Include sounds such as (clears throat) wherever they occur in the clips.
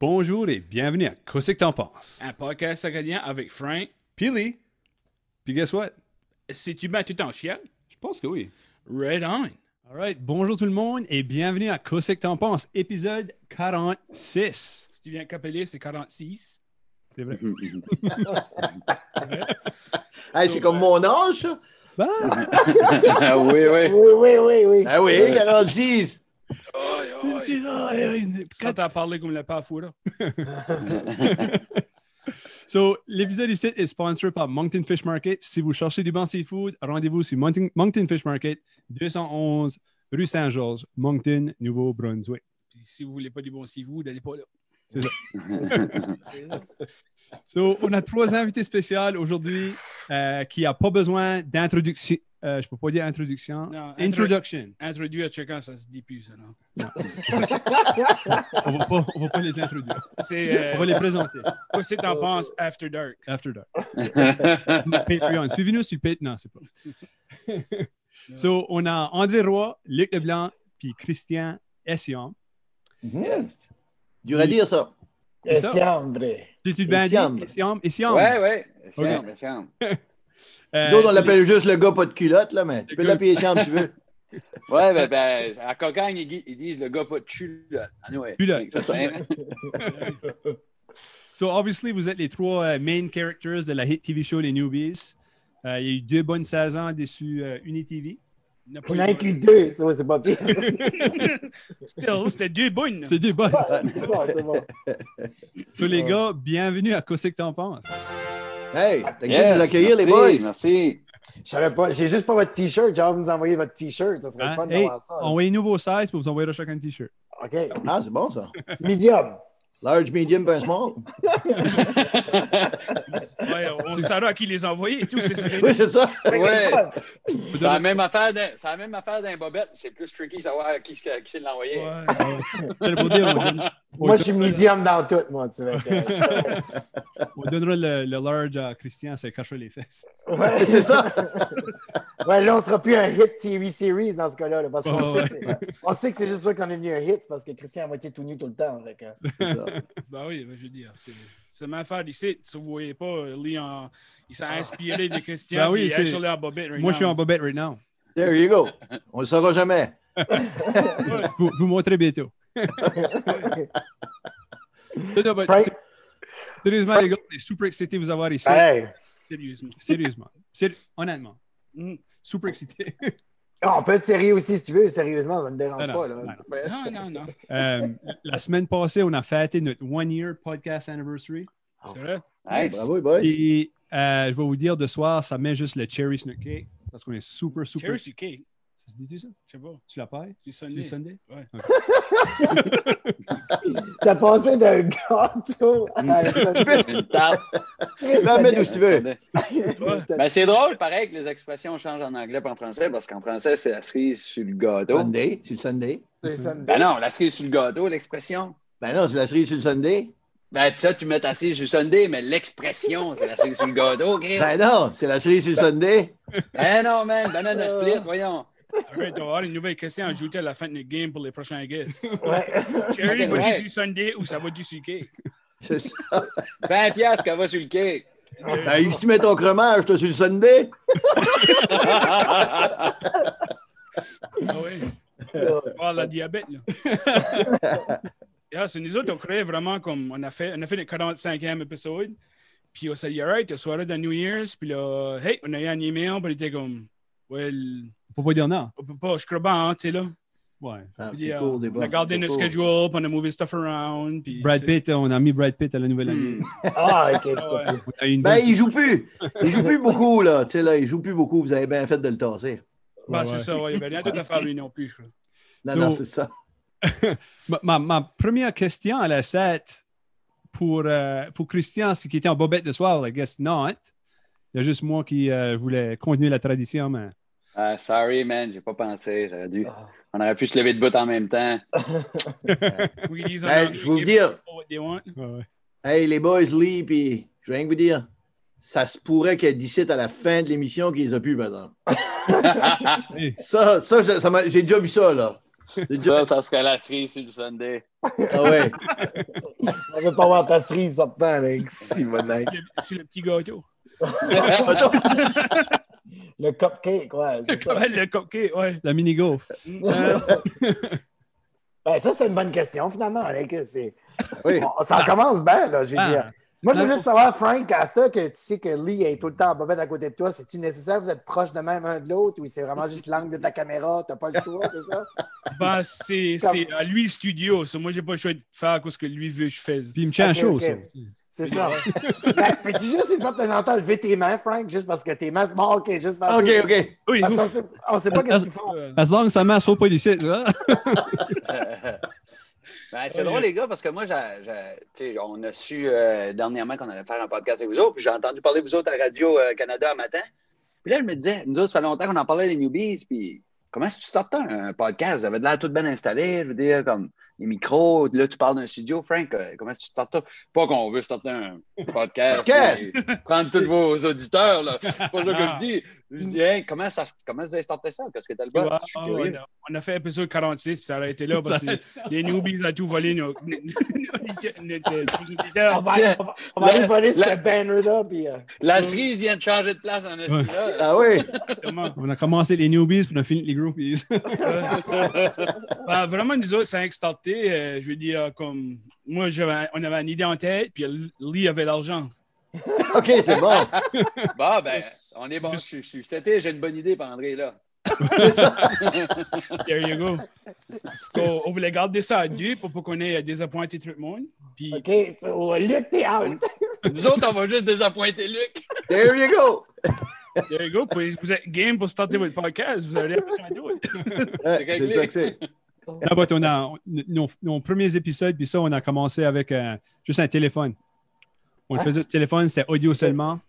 Bonjour et bienvenue à Qu'est-ce que t'en penses? Un podcast acadien avec Frank. Pili. Puis guess what? Si tu mets tout en chien, Je pense que oui. right on. Alright, bonjour tout le monde et bienvenue à Qu'est-ce que t'en penses? Épisode 46. Si tu viens capeler, c'est 46. C'est vrai. (laughs) Hey, c'est comme mon âge, ça. Bah, (laughs) Ah oui, oui. Oui, oui, oui, oui. Ah oui, 46. C'est- c'est ça, Ça t'a parlé comme fou, là. So, l'épisode ici est sponsor par Moncton Fish Market. Si vous cherchez du bon seafood, rendez-vous sur Moncton, Moncton Fish Market, 211 rue Saint-Georges, Moncton, Nouveau-Brunswick. Puis si vous voulez pas du bon seafood, n'allez pas là. (laughs) So, on a trois invités spéciaux aujourd'hui euh, qui n'ont pas besoin d'introduction. Euh, je peux pas dire introduction. Non, Introduction. Introduit à chacun, ça se dit plus, ça, non? (laughs) On va pas, on va pas les introduire. On Euh, va les présenter. Qu'est-ce que t'en penses After Dark? After dark. (laughs) Patreon. Suivez-nous sur Patreon. Non, c'est pas. (laughs) so, on a André Roy, Luc Leblanc, puis Christian Essiam. Yes. Dur à dire, ça. Merci, André. Tu bien dit? Ouais, ouais. Semble. Euh, Nous autres, on l'appelle juste le gars pas de culotte, là, mais tu peux Le l'appeler si tu veux. (laughs) Ouais, ben, ben, à Cocagne, ils, di- ils disent le gars pas de cul. là. Anyway. Culotte. Ça, c'est- (laughs) So, obviously, vous êtes les trois euh, main characters de la hit TV show Les Newbies. Euh, il y a eu deux bonnes saisons dessus euh, UniTV. On a inclus deux, ça, c'est pas pire. (laughs) Still, c'était deux bonnes. C'est deux bonnes. c'est bon, c'est bon. So, les gars, bienvenue à Qu'est-ce que t'en penses? Hey, t'as Yes, de nous accueillir, les merci, boys. Merci. Je savais pas, j'ai juste pas votre t-shirt. De vous envoyer votre t-shirt. Ça serait Hein? le fun Hey, d'avoir ça. là. envoyez-nous vos sizes pour vous envoyer chacun un t-shirt. OK. Ah, c'est bon, ça. Medium. Large, medium, pas un small. (laughs) Ouais, on saura à qui les envoyer et tout, c'est ça. Oui, c'est ça. Ouais. C'est la même affaire d'un, c'est la même affaire d'un bobette. C'est plus tricky de savoir qui, c'est- qui c'est de l'envoyer. Ouais. (laughs) Pour Moi, je suis medium dans tout, moi. Tu (laughs) on donnera le, le large à Christian, c'est cacher les fesses. ouais. (laughs) C'est ça. (laughs) Ouais, là, on sera plus un hit TV series dans ce cas-là. là, parce qu'on Oh, sait, que c'est- on sait que c'est juste pour ça qu'on est venu un hit, parce que Christian est à moitié tout nu tout le temps. C'est ça. Ben oui, ben je veux dire, c'est c'est ma affaire ici. Si vous voyez pas, euh, Lee, en- il s'est inspiré de Christian. Ben oui, c'est- actually en bobette right Moi, je suis en bobette right now. There you go. On le saura jamais. Vous, vous montrez bientôt. Non, non, mais Frank- Sérieusement, les gars, on est super excités de vous avoir ici. Hey. Sérieusement. Sérieusement. Séri- honnêtement. Mm. Super excité. Ah, on peut être sérieux aussi si tu veux. Sérieusement, ça ne me dérange Non, pas. Là. non. Non, non, non. Euh, la semaine passée, on a fêté notre one year podcast anniversary. C'est vrai? Nice. Bravo, les boys. Et euh, je vais vous dire, de soir, ça met juste le cherry snook cake parce qu'on est super, super. Cherry sur cake. Ça se dit-tu ça? Je sais pas. Tu la pailles? C'est Tu Sunday. Sunday? Ouais. (laughs) T'as passé d'un gâteau à un Une mettre où tu veux? Ben, c'est drôle, pareil, que les expressions changent en anglais et en français, parce qu'en français, c'est la cerise sur le gâteau. Sunday, c'est le Sunday? Ben non, la cerise sur le gâteau, l'expression. Ben non, c'est la cerise sur le Sunday. Ben, ça, tu mets ta cerise sur le Sunday, mais l'expression, c'est la cerise sur le gâteau, Chris. Ben non, c'est la cerise sur le Sunday. Ben non, man, banana split, voyons. Arrête, on va avoir une nouvelle question à ajouter à la fin de notre game pour les prochains guests. Ouais. Cherry, Ouais. va-tu sur Sunday ou ça va du sur cake? C'est ça. 20 piastres qu'elle va sur le cake. Ben, si tu mets ton fromage, toi, sur le Sunday. Ah oui. Oh, la diabète, là. (laughs) Yeah, c'est nous autres, on créait vraiment comme. On a fait, on a fait le 45e épisode. Puis on s'est dit, alright, le soir de New Year's. Puis là, hey, on a eu un email. Puis on était comme, well, On peut pas dire non. on peut pas, je crois pas, hein, tu sais, là. Ouais. Ah, Puis, euh, cool, on a gardé notre cool. schedule. Puis on a stuff around. Puis, Brad. Pitt, on a mis Brad Pitt à la nouvelle année. Hmm. (laughs) Ah, ok. Ah pas ouais. Ben, bonne- il joue plus. Il joue plus beaucoup, là. Tu sais, là, il joue plus beaucoup. Vous avez bien fait de le tasser. Ben, Ouais, c'est ouais. ça, ouais. Il n'y avait rien d'autre à faire lui non plus, je crois. Non, So- non, c'est ça. (laughs) ma, ma- ma première question à la 7 pour, euh, pour Christian, c'est qu'il était en bobette de soir. I guess not. Il y a juste moi qui euh, voulais continuer la tradition, mais Ah, sorry, man, j'ai pas pensé. J'aurais dû... Ah. On aurait pu se lever de bout en même temps. (laughs) Anglais, je vais vous dire. ouais. Hey, les boys, Lee, puis je viens de vous dire, ça se pourrait que d'ici à la fin de l'émission, qu'ils les a plus, par exemple. Hey, (laughs) Ça, ça, ça- ça m'a- j'ai déjà vu ça, là. J'ai déjà- Ça, ça serait la cerise sur le Sunday. Ah ouais. (laughs) On pas voir ta cerise sortant avec Simonac. C'est le petit gâteau. Le cupcake, ouais, c'est ça. Le cupcake, ouais. La mini-golf. Euh, (laughs) Ben, ça, c'était une bonne question, finalement. là, que c'est- (laughs) Oui. On- ça commence bien, là, je veux Ah. dire. Moi, je veux Non, juste savoir, Frank, à ça, que tu sais que Lee est tout le temps en bobette à côté de toi, c'est-tu nécessaire? Vous êtes proches de même un de l'autre ou c'est vraiment juste l'angle de ta caméra? T'as pas le choix, c'est ça? (laughs) ben, c'est c'est à lui le studio. So, moi, j'ai pas le choix de faire ce que lui veut que je fasse. Puis il me tient chaud, ça. C'est ça. (laughs) ben, Peux-tu juste une fois de temps en temps lever tes mains, Frank, juste parce que tes mains se bon, OK, juste faire OK, OK. Oui, Parce qu'on sait, on sait pas qu'est-ce qu'ils font. Euh, As long as ça marche, faut pas d'ici. ça. Ben, c'est drôle, les gars, parce que moi, tu on a su euh, dernièrement qu'on allait faire un podcast avec vous autres, puis j'ai entendu parler de vous autres à Radio-Canada un matin. Puis là, je me disais, nous autres, ça fait longtemps qu'on en parlait des newbies, puis comment est-ce que tu sortais un podcast? Vous avez de l'air tout bien installé, je veux dire, comme les micros, là, tu parles d'un studio, Frank, euh, comment est-ce que tu sortes ça? Pas qu'on veut starter un podcast, Podcast! prendre tous vos auditeurs, là. C'est pas ça que je (laughs) dis. Je dis, hey, comment, ça, comment vous avez starté ça? Qu'est-ce que t'as le Ouais, suis on, a, on a fait épisode 46, puis ça a été là parce que les, les (laughs) newbies ont tout volé nos. On va, on aller la- voler ce la- banner-là, puis... euh, La cerise vient de changer de place en esti, là. (laughs) Ah oui. On a commencé les newbies, puis on a fini les groupies. (laughs) Ben, vraiment, nous autres, c'est un starté. euh, je veux dire, comme moi, j'avais- on avait une idée en tête, puis Lee avait l'argent. (laughs) OK, c'est bon. Bon, ben, on est bon. Je, je j'ai une bonne idée pour André, là. C'est ça. (laughs) There you go. So, on voulait garder ça à deux pour pas qu'on ait désappointé tout le monde. Puis, OK, so, Luc, t'es out. Nous autres, on va juste désappointer Luc. There you go. there you go. Puis, vous êtes game pour starter votre podcast. Vous avez besoin d'autre. Ouais, réglé. c'est ça que c'est. Là, but on a on- nos, nos premiers épisodes, puis ça, on a commencé avec euh, juste un téléphone. On Hein? faisait ce téléphone, c'était audio seulement.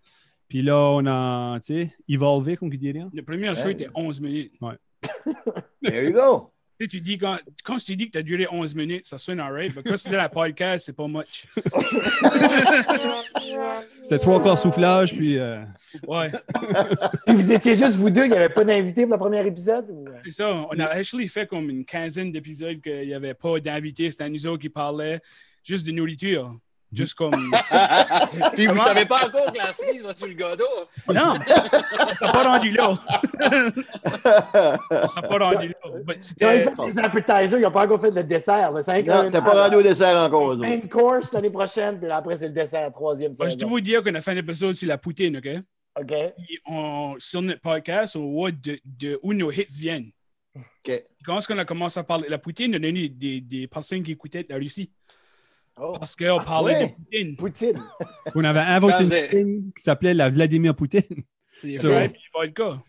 Puis là, on a, tu sais, évolvé, comme on dit. hein. Le premier show Ouais. était 11 minutes. (laughs) There you go. Tu sais, tu dis quand, quand tu dis que tu as duré 11 minutes, ça sonne alright. Mais quand c'est dans la podcast, c'est pas much. (laughs) C'était trois quarts soufflage, puis euh, Ouais, (laughs) Puis vous étiez juste vous deux, il n'y avait pas d'invité pour le premier épisode? ou- c'est ça. On a actually fait comme une quinzaine d'épisodes qu'il n'y avait pas d'invités. C'était nous autres qui parlaient juste de nourriture. Juste comme. (laughs) Puis vous savez pas encore que la cerise va sur le gâteau. Non! (laughs) Ça n'a pas rendu là. (laughs) Ça n'a pas rendu là. But Ils ont fait des appetizers, ils n'ont pas encore fait le dessert. C'est un- Non, t'as pas rendu au dessert encore. Main course l'année prochaine, puis après, c'est le dessert, troisième Moi, je dois vous dire qu'on a fait un épisode sur la poutine, OK? OK. Puis on- sur notre podcast, on voit de, de où nos hits viennent. OK. Quand on a commencé à parler de la poutine, on a eu des, des personnes qui écoutaient la Russie. Oh, Parce qu'on parlait ouais? de poutine. Poutine. (laughs) on avait inventé une thing qui s'appelait la Vladimir Poutine. C'est et les vodka.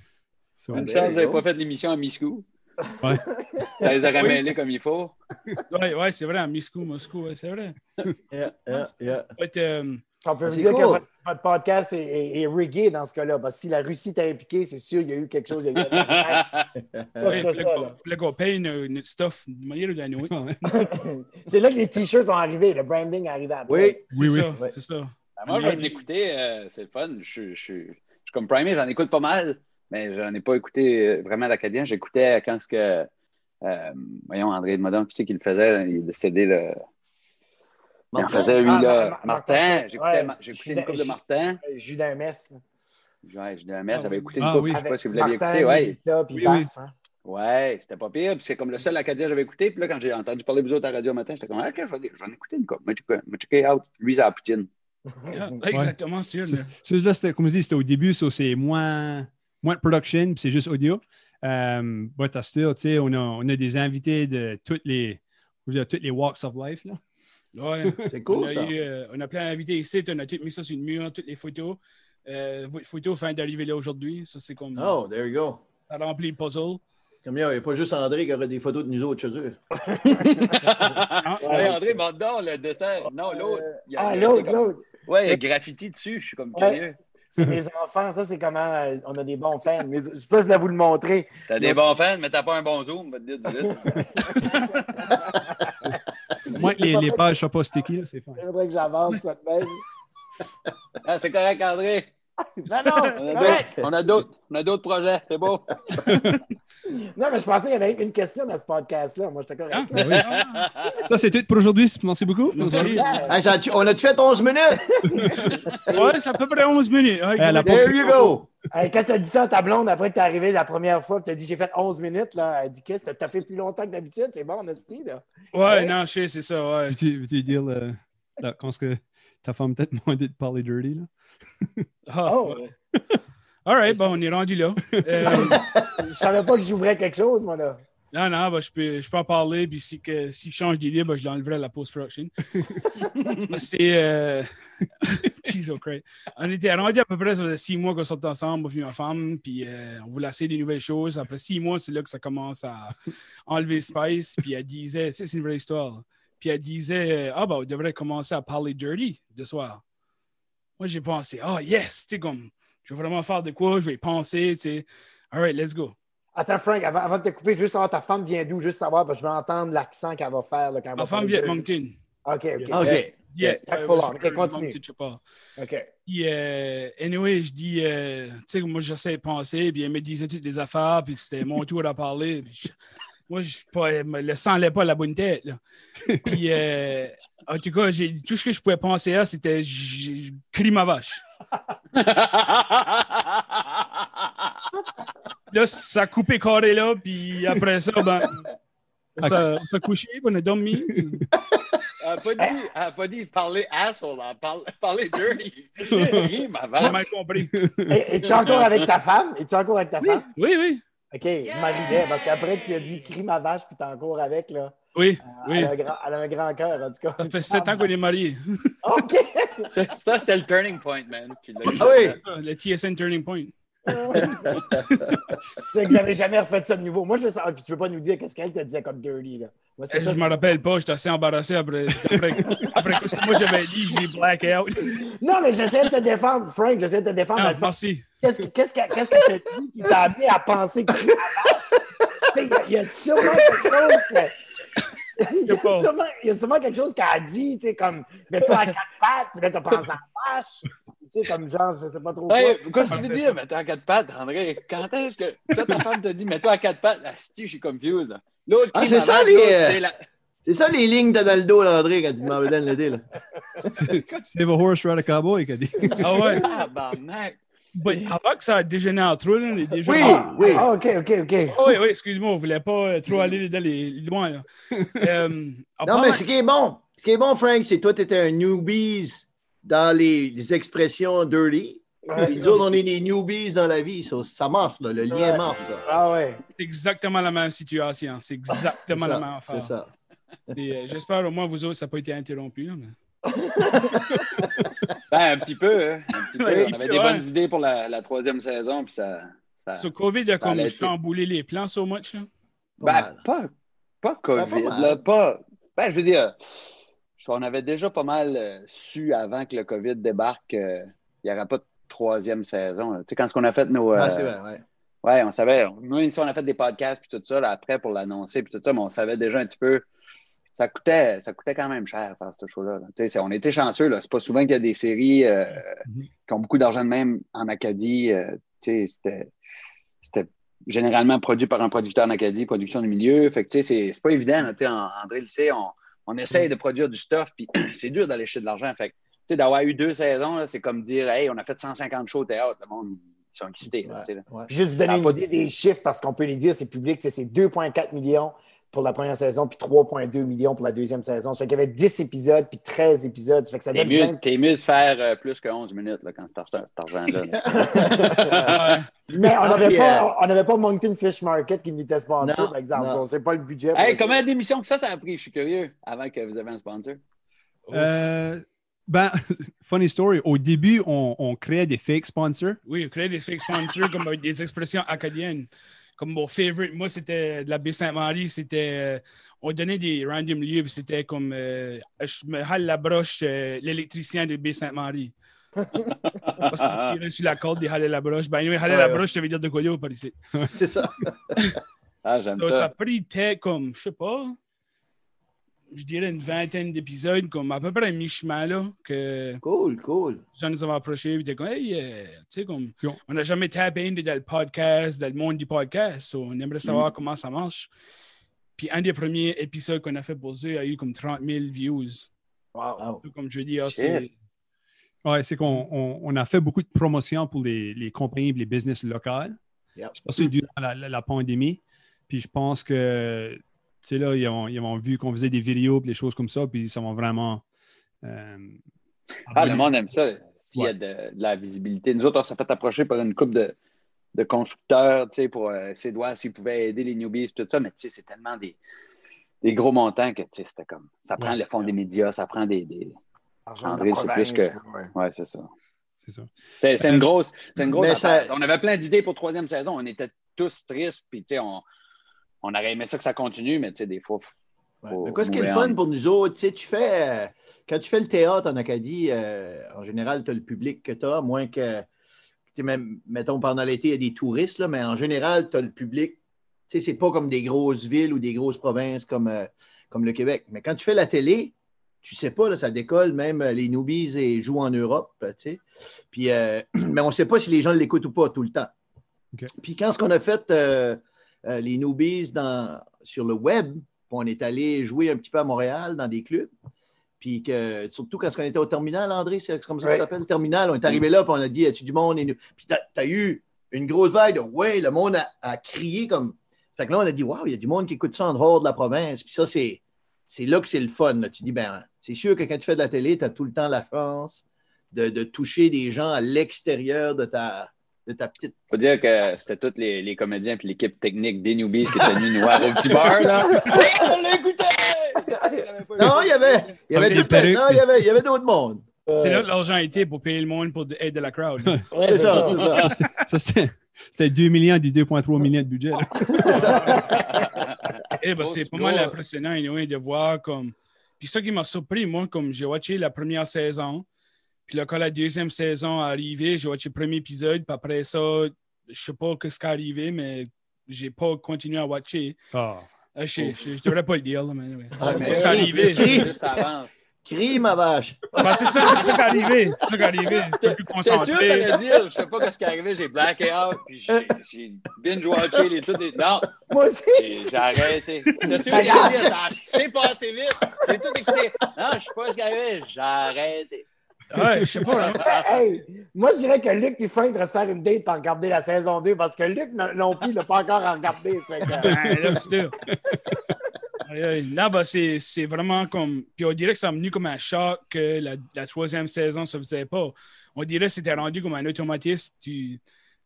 So, Une chance, vous n'avez pas fait l'émission à Miscou. Ouais. (laughs) Ça les aurait mêlés comme il faut. Ouais, ouais, c'est vrai, à Moscou, Moscou, ouais, c'est vrai. Yeah, yeah, yeah. But, euh, On peut Ah, vous dire que cool. votre, votre podcast est, est, est riggé dans ce cas-là. Parce que si la Russie était impliquée, c'est sûr qu'il y a eu quelque chose. il y a notre (laughs) stuff (laughs) c'est là que les t-shirts sont arrivés. Le branding est arrivé après. Oui. C'est Oui, oui. ça, Ouais. c'est ça. Ben, moi, je vais l'écouter, euh, c'est le fun. Je, suis- je, suis- je suis comme primé, j'en écoute pas mal, mais j'en ai pas écouté euh, vraiment l'acadien. J'écoutais quand ce que. euh, voyons, André de Modon, qui c'est qui le faisait? Il est décédé, là. Il en Martin? faisait, lui, Ah, là. Mar- Mar- Martin, j'écoutais Judas- une coupe de Martin. Judas Mess. Ouais, j'ai un mess, j'avais écouté une Ah, coupe, oui. je sais pas si vous l'aviez Martin, écouté. Ouais, Oui, hein. ouais c'était pas pire. Puis c'est comme le seul acadien que j'avais écouté. Puis là, quand j'ai entendu parler de vous autres à la radio matin, j'étais comme, ok, je vais, je vais en écouter une coupe. Moi, j'ai checké out. Lui, c'est à la poutine. Yeah, (laughs) exactement, c'est. Celui-là, c'était, comme je dis, c'était au début, so c'est moins, moins de production, puis c'est juste audio. Um, but still, on a, on a des invités de toutes les, je toutes les walks of life. Là. Ouais. (laughs) C'est On cool, a, ça. eu, euh, on a plein d'invités ici, on a tout mis ça sur le mur, toutes les photos. Euh, votre photo fin d'arriver là aujourd'hui. Ça, c'est comme. Oh, there you go. Ça remplit le puzzle. Comme il n'y a pas juste André qui aurait des photos de nous autres chez eux. (laughs) Ah, Hey, André, donc le dessert. Non, l'autre. y a- Ah, l'autre, comme- l'autre. Ouais, il y a graffiti dessus. Je suis comme Ouais. curieux. C'est mes enfants. Ça, c'est comment euh, on a des bons fans. Mais je sais pas, je voulais vous le montrer. T'as des bons fans, mais t'as pas un bon zoom, va te dire du vite. (laughs) Moi, les, les pages ne sont pas sticky, là, c'est fun. Il faudrait que j'avance de même. (laughs) Ah, c'est correct, André. Non, (laughs) non, On c'est a correct. On a d'autres on a d'autres projets, c'est beau. (laughs) Non, mais je pensais qu'il y avait une question dans ce podcast-là. Moi, j'étais correct. Hein? Ben oui. Ça, c'est tout pour aujourd'hui. Merci beaucoup. Merci. Hey, on a-tu fait 11 minutes? Ouais, c'est à peu près 11 minutes. There you go! Hey, quand t'as dit ça à ta blonde, après que t'es arrivé la première fois, tu t'as dit j'ai fait 11 minutes, là, elle dit qu'est-ce que t'as fait plus longtemps que d'habitude? C'est bon, Nasty, là. Ouais, non, je sais, c'est ça, ouais. Veux-tu veux-tu dire le- là, quand est-ce que ta femme peut-être moins de parler dirty, là? Oh, ouais. All right, bon, on est rendu là. Euh, (laughs) je savais pas que j'ouvrais quelque chose, moi, là. Non, non, ben, je, peux, je peux en parler, puis si, que, si je change d'idée, ben, je l'enlèverai à la post-production. (laughs) c'est. Euh... (laughs) Jesus Christ. On était rendu à peu près, ça faisait six mois qu'on sortait ensemble, et ma femme, puis euh, on voulait essayer des nouvelles choses. Après six mois, c'est là que ça commence à enlever Spice, puis elle disait, c'est une vraie histoire. Puis elle disait, ah, ben, on devrait commencer à parler dirty de soir. Moi, j'ai pensé, ah, yes, tu comme, je vais vraiment faire de quoi, je vais penser, tu sais. All right, let's go. Attends, Frank, avant, avant de te couper, juste savoir ta femme vient d'où, juste savoir, parce que je veux entendre l'accent qu'elle va faire. Là, quand elle Ma va femme vient de Moncton. OK, OK. OK. Yeah. Jack Ouais, Fuller. ouais, je- Ok, continue. Moncton. OK. Puis, euh, anyway, je dis, euh, tu sais, moi, j'essaie de penser, puis elle me disait toutes les affaires, puis c'était mon tour à parler. puis je- moi, je, pas, le sang n'allait pas à la bonne tête. Là. (laughs) Puis, euh, en tout cas, j'ai- tout ce que je pouvais penser à, c'était, je crie ma vache. (laughs) Là, ça a coupé carré là, puis après ça, ben, on s'est- on s'est couché, puis on a dormi. Elle n'a pas, dit- elle a pas dit parler asshole, elle parle, parler dirty. (laughs) J'ai ma J'ai vache. mal compris. Et, es-tu encore avec ta femme? Es-tu encore avec ta femme? Oui, oui, OK, je m'arrivais, parce qu'après, tu as dit crie ma vache, puis t'es encore avec, là. oui, Elle, oui. a un grand, elle a un grand cœur, en tout cas. Ça fait sept ans qu'on est mariés. OK! Ça, c'était le turning point, man. Ah oui! Le TSN Turning Point. C'est que j'avais jamais refait ça de nouveau. Moi, je veux savoir, puis tu peux pas nous dire qu'est-ce qu'elle te disait comme dirty, là. Moi, Eh, Je me rappelle pas, j'étais assez embarrassé après, après, après que moi j'avais dit, j'ai black out. Non, mais j'essaie de te défendre, Frank, j'essaie de te défendre. Ah, merci. Qu'est-ce que qu'est-ce que- qu'est-ce que t'as dit qui t'a amené à penser que? Il y a sûrement quelque chose que... Il y, a sûrement, il y a sûrement quelque chose qu'elle a dit, tu sais, comme mets-toi à quatre pattes, puis là, t'as pensé à la vache. Tu sais, comme genre, je sais pas trop quoi. Qu'est-ce que tu veux dire, mets-toi à quatre pattes, André? Quand est-ce que toi, ta femme t'a dit, mets-toi à quatre pattes? Asti, je suis confused. là. L'autre Ah, c'est ça, les, l'autre, euh, c'est la- C'est ça les lignes que t'as dans le dos, là, André, quand tu m'en donnes l'été, là. (laughs) Save a horse, ride a cowboy, qu'a dit. Ah ouais. Tabarnak. But avant que ça a dégénéré en trop, là, est déjà. Oui, Ah, oui. Ah, OK, OK, OK. oui, oui, excuse-moi, on voulait pas euh, trop aller dans les loin. Là. (laughs) Euh, Non, mais ce qui est bon, ce qui est bon, Frank, c'est toi, tu étais un newbies dans les, les expressions dirty. Ouais. Nous autres, on est des newbies dans la vie. Ça, ça marche, là. Le lien Ouais. marche, là. Ah ouais. c'est exactement la même situation. C'est exactement la même affaire. C'est ça. Euh, J'espère au moins vous autres, ça n'a pas été interrompu. là, mais- Ben, un petit peu, hein. Un petit (laughs) peu. Un petit On avait peu, des ouais. bonnes idées pour la, la troisième saison, puis ça. ça... Ce COVID a comme chamboulé les plans so much. Là. Pas Ben, pas, pas pas COVID, pas. Ben, je veux dire, on avait déjà pas mal euh, su avant que le COVID débarque qu'il n'y aurait pas de troisième saison. Tu sais, quand on a fait nos. Ah, euh, c'est vrai, ouais. Ouais, on savait. Même si on a fait des podcasts puis tout ça, là, après pour l'annoncer puis tout ça, mais on savait déjà un petit peu. Ça coûtait, ça coûtait quand même cher faire ce show-là. on était chanceux. là. C'est pas souvent qu'il y a des séries euh, Mhm. qui ont beaucoup d'argent de même en Acadie. euh, tu sais, c'était, c'était généralement produit par un producteur en Acadie, production du milieu. Fait que tu sais, c'est, c'est pas évident. là. Tu sais, en- André le sait, on, on essaye de produire du stuff, puis (clears throat) c'est dur d'aller chercher de l'argent. Fait tu sais, d'avoir eu deux saisons, là, c'est comme dire Hey, on a fait 150 shows au théâtre. Le monde, ils sont excités. là, tu sais, là. Ouais. Juste vous donner une pas idée des chiffres parce qu'on peut les dire, c'est public. C'est 2,4 millions pour la première saison, puis 3,2 millions pour la deuxième saison. Ça fait qu'il y avait 10 épisodes, puis 13 épisodes. Ça fait que ça T'es donne mieux, 20 t'es mieux de faire euh, plus que 11 minutes là, quand c'est cet argent-là. (laughs) Mais on n'avait pas, on n'avait pas Moncton Fish Market qui nous était sponsor, Non, par exemple. non. On sait pas le budget. hey, combien d'émissions que ça, ça a pris? Je suis curieux, avant que vous ayez un sponsor. Euh, ben, (laughs) funny story. Au début, on, on créait des fake sponsors. Oui, créer des fake sponsors comme des expressions acadiennes. Comme mon favorite, moi, c'était de la baie Sainte-Marie, c'était. euh, on donnait des random lieux, c'était comme. euh, je me hale la broche, euh, l'électricien de baie Sainte-Marie. (laughs) Parce que tirait sur la corde de haler la broche. Ben, anyway, haler Ouais, la ouais. broche, ça veut dire de quoi par ici. C'est ça. (laughs) Ah, j'aime Donc, ça a ça. pris peut-être comme, je sais pas, je dirais, une vingtaine d'épisodes, comme à peu près à mi-chemin, là, que Cool, cool. les gens nous avaient approchés, puis étaient comme, hey, euh, tu sais, comme, on- n'a jamais tapé dans le podcast, dans le monde du podcast, so on aimerait savoir Mm. comment ça marche. Puis un des premiers épisodes qu'on a fait pour eux a eu comme 30 000 views. Wow. Comme je dis, Shit. c'est. Ouais, c'est qu'on on, on a fait beaucoup de promotions pour les, les compagnies et les business locales. Yep. C'est passé durant la, la- la pandémie. Puis je pense que, sais, là, ils ont, ils ont vu qu'on faisait des vidéos et des choses comme ça, puis ça va vraiment. euh, Ah, le monde aime ça. S'il y a de, de la visibilité. Nous autres, on s'est fait approcher par une couple de, de constructeurs, tu sais, pour euh, essayer de voir s'ils pouvaient aider les newbies et tout ça. Mais tu sais, c'est tellement des, des gros montants que, tu sais, c'était comme... Ça prend Ouais. le fond des médias, ça prend des... des... Argent de André, la c'est plus que- ouais. Ouais, c'est ça. C'est ça. C'est c'est une grosse, c'est une grosse ça- On avait plein d'idées pour troisième saison. On était tous tristes, puis tu sais, on, on aurait aimé ça que ça continue, mais tu sais, des fois... Ouais. faut- Mais quoi, ce qui est le fun pour nous autres, tu sais, tu fais, euh, quand tu fais le théâtre en Acadie, euh, en général, tu as le public que tu as, moins que, tu sais, même, mettons, pendant l'été, il y a des touristes, là, mais en général, tu as le public, tu sais, c'est pas comme des grosses villes ou des grosses provinces comme, euh, comme le Québec. Mais quand tu fais la télé, tu sais pas, là, ça décolle, même les newbies et jouent en Europe, tu sais. Puis, euh, (clears throat) mais on ne sait pas si les gens l'écoutent ou pas tout le temps. Puis quand ce qu'on a fait, euh, euh, les newbies dans, sur le web, on est allé jouer un petit peu à Montréal dans des clubs. Puis que, surtout quand on était au terminal, André, c'est comme ça que ça s'appelle, le terminal. On est arrivé là, puis on a dit, as-tu du monde? Et nous- Puis tu as, eu une grosse vague de ouais, le monde a, a crié comme. Fait que là, on a dit, waouh, il y a du monde qui écoute ça en dehors de la province. Puis ça, c'est, c'est là que c'est le fun. là. Tu dis, ben, c'est sûr que quand tu fais de la télé, tu as tout le temps la chance de, de toucher des gens à l'extérieur de ta, de ta petite. Faut dire que c'était tous les, les comédiens et l'équipe technique des newbies qui étaient venus nous voir au petit bar, là. (laughs) on l'écoutait! Non, il y avait, il y Ah, avait, c'est tout- les perruques. non, il y avait, il y avait d'autres mondes. C'est là que l'argent était pour payer le monde pour aider la crowd. Ouais, C'est ça, c'est ça. Ça, c'était- ça, c'était c'était 2 millions du 2,3 millions de budget. (laughs) Eh ben, c'est c'est pas mal impressionnant anyway, de voir comme. Puis ça qui m'a surpris, moi, comme j'ai watché la première saison, puis là, quand la deuxième saison est arrivée, j'ai watché le premier épisode, puis après ça, je sais pas ce qui est arrivé, mais j'ai pas continué à watcher. Ah. Ah, je, je, je devrais pas le dire, là, mais anyway. Ah, Je sais mais pas ce qui est arrivé. Juste. Crie, ma vache. Ben, c'est ça, c'est ça qui est arrivé. C'est ça qui est arrivé. J'étais plus C'est sûr que dire, je sais pas ce qui est arrivé, j'ai blacké out, puis j'ai binge-watché les les... Non, Moi aussi. j'ai j'ai arrêté. C'est sûr allait dire, ça s'est passé vite. J'ai tout écouté. Non, je sais pas ce qui est arrivé, j'ai arrêté. Ouais, je sais pas. Hey, moi, je dirais que Luc et Frank devraient se faire une date pour regarder la saison 2 parce que Luc non- non plus, il l'a pas encore regardé. ça fait que- Ben, là, ben, c'est c'est vraiment comme. Puis on dirait que ça a venu comme un choc que la, la troisième saison, ça faisait pas. On dirait que c'était rendu comme un automatisme. Tu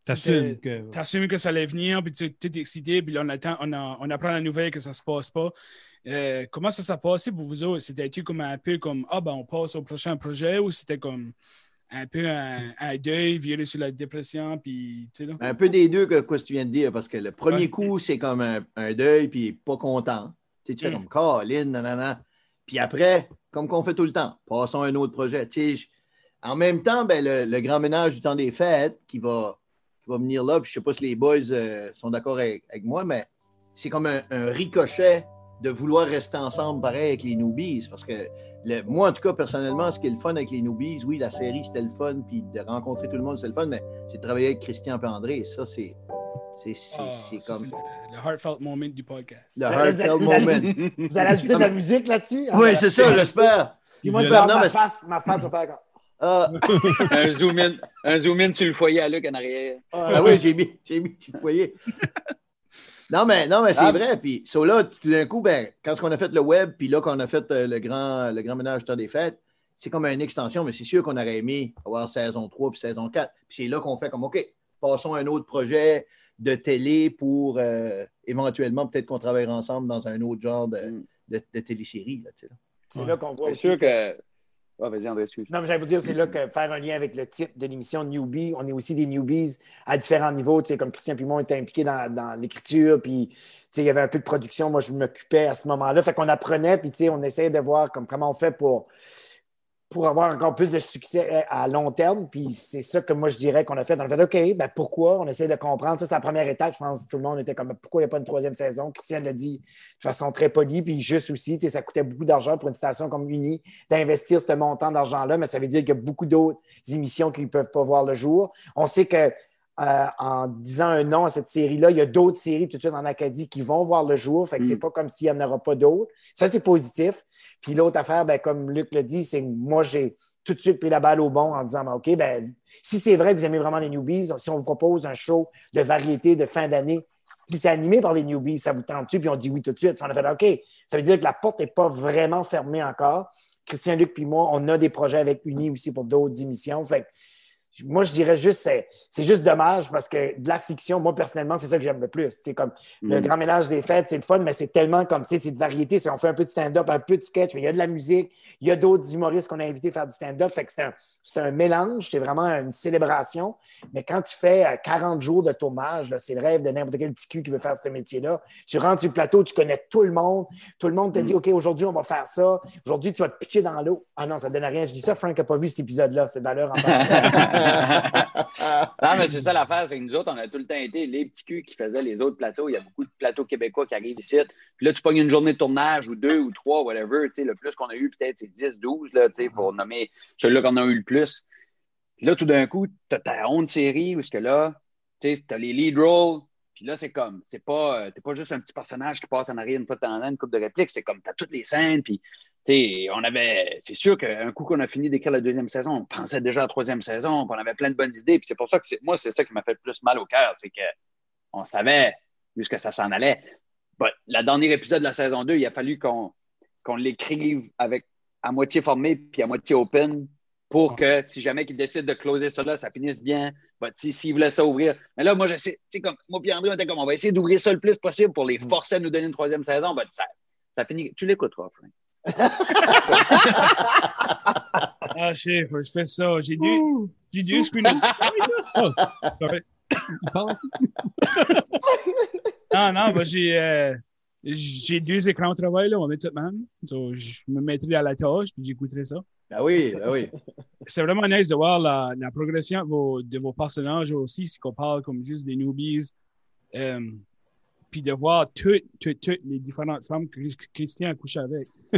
T'assumes que. t'assumes que ça allait venir, puis tu es excité, puis là, on, attend, on, a- on apprend la nouvelle que ça se passe pas. Euh, comment ça s'est passé pour vous autres? C'était-tu comme un peu comme Ah, ben, on passe au prochain projet ou c'était comme un peu un, un deuil, viré sur la dépression, puis tu sais, là? Un peu des deux que quoi, ce que tu viens de dire, parce que le premier Ouais. coup, c'est comme un, un deuil, puis pas content. Tu, sais, tu fais Mm. comme Colin, nanana. Puis après, comme qu'on fait tout le temps, passons à un autre projet. Tu sais, en même temps, ben, le, le grand ménage du temps des fêtes qui va, qui va venir là, puis je sais pas si les boys euh, sont d'accord avec, avec moi, mais c'est comme un, un ricochet de vouloir rester ensemble pareil avec les newbies. Parce que le- moi, en tout cas, personnellement, ce qui est le fun avec les newbies, oui, la série, c'était le fun, puis de rencontrer tout le monde, c'était le fun, mais c'est de travailler avec Christian et André. Ça, c'est c'est c'est- Ah, comme le, le heartfelt moment du podcast. le Vous heartfelt vous moment. allez- Vous allez ajouter de la musique là-dessus? Oui, c'est ça, j'espère. Puis moi, je Non, vais mais- ma face, ma face va faire comme. Ah, (laughs) un zoom in, un zoom in sur le foyer à Luc en arrière. ah oui, j'ai mis, j'ai mis, vous voyez. Non, mais, non, mais c'est Ah. vrai. Puis, so là, tout d'un coup, ben, quand on a fait le web, puis là, qu'on a fait euh, le, grand, le grand ménage du temps des fêtes, c'est comme une extension, mais c'est sûr qu'on aurait aimé avoir saison 3 puis saison 4. Puis c'est là qu'on fait comme, OK, passons à un autre projet de télé pour euh, éventuellement, peut-être qu'on travaillera ensemble dans un autre genre de, Mm. de, de télésérie. Là, tu sais, là. C'est là qu'on voit C'est sûr que. Ah, vas-y, André, excuse. Non, mais j'allais vous dire, c'est là que faire un lien avec le titre de l'émission Newbie, on est aussi des newbies à différents niveaux. Tu sais, comme Christian Pimon était impliqué dans, l'écriture, puis tu sais, il y avait un peu de production. Moi, je m'occupais à ce moment-là. Fait qu'on apprenait, puis tu sais, on essayait de voir comme, comment on fait pour pour avoir encore plus de succès euh, à long terme. Puis c'est ça que moi, je dirais qu'on a fait. On a fait OK, ben pourquoi? On essaie de comprendre. Ça, c'est la première étape. Je pense que tout le monde était comme pourquoi il n'y a pas une troisième saison? Christian l'a dit de façon très polie. Puis juste aussi, ça coûtait beaucoup d'argent pour une station comme Uni d'investir ce montant d'argent-là, mais ça veut dire qu'il y a beaucoup d'autres émissions qui ne peuvent pas voir le jour. On sait que euh, en disant un nom à cette série-là, il y a d'autres séries tout de suite en Acadie qui vont voir le jour. Fait que c'est mm. pas comme s'il n'y en aura pas d'autres. Ça, c'est positif. Puis l'autre affaire, ben, comme Luc l'a dit, c'est que moi, j'ai tout de suite pris la balle au bon en disant ben, OK, ben, si c'est vrai que vous aimez vraiment les newbies, si on vous propose un show de variété de fin d'année, puis c'est animé par les newbies, ça vous tente-tu? Puis on dit oui tout de suite. On a fait OK. Ça veut dire que la porte n'est pas vraiment fermée encore. Christian Luc puis moi, on a des projets avec Uni aussi pour d'autres émissions. Fait moi, je dirais juste, c'est juste dommage parce que de la fiction, moi, personnellement, c'est ça que j'aime le plus. C'est comme le mm. grand ménage des fêtes, c'est le fun, mais c'est tellement comme, c'est de variété. On fait un peu de stand-up, un peu de sketch, mais il y a de la musique, il y a d'autres humoristes qu'on a invités à faire du stand-up. Fait que c'est un, c'est un mélange, c'est vraiment une célébration. Mais quand tu fais 40 euh, jours de tournage, c'est le rêve de n'importe quel petit cul qui veut faire ce métier-là. Tu rentres sur le plateau, tu connais tout le monde. Tout le monde te dit mm. OK, aujourd'hui, on va faire ça. Aujourd'hui, tu vas te pitcher dans l'eau. Ah non, ça ne donne rien. Je dis ça, Frank n'a pas vu cet épisode-là. C'est de valeur en (laughs) Non, mais c'est ça l'affaire, c'est que nous autres, on a tout le temps été les petits culs qui faisaient les autres plateaux. Il y a beaucoup de plateaux québécois qui arrivent ici. Puis là, tu pognes une journée de tournage ou deux ou trois, whatever. Le plus qu'on a eu, peut-être, c'est 10, 12, là, pour nommer celui-là qu'on a eu le plus. Puis là, tout d'un coup, tu as ta honte série où est-ce que là, tu as les lead roles. Puis là, c'est comme, c'est pas, euh, t'es pas juste un petit personnage qui passe en arrière une fois de temps une coupe de répliques. C'est comme, tu as toutes les scènes. Puis, tu on avait, c'est sûr qu'un coup qu'on a fini d'écrire la deuxième saison, on pensait déjà à la troisième saison. Puis on avait plein de bonnes idées. Puis c'est pour ça que moi, c'est ça qui m'a fait le plus mal au cœur. C'est qu'on savait où ce que ça s'en allait. But, la dernière épisode de la saison 2, il a fallu qu'on qu'on l'écrive avec à moitié formé puis à moitié open pour que si jamais qu'ils décident de closer ça là, ça finisse bien. S'ils si, voulaient ça ouvrir. Mais là, moi, j'essaie, tu sais, comme moi et André, on était comme on va essayer d'ouvrir ça le plus possible pour les mm. forcer à nous donner une troisième saison. Ben, ça, ça finit. Tu l'écouteras, Frank. (laughs) ah, chef, je fais ça. J'ai dû, j'ai dû screener. (laughs) oh, (laughs) non, non, ben, j'ai. Euh, j'ai deux écrans de travail, là, on va mettre ça même. je me mettrai à la tâche, puis j'écouterai ça. Ah oui, ah oui. (laughs) C'est vraiment nice de voir la, la progression de vos, de vos, personnages aussi, si on parle comme juste des newbies. Euh, puis de voir toutes, toutes, toutes les différentes femmes que Christian a couché avec. (laughs)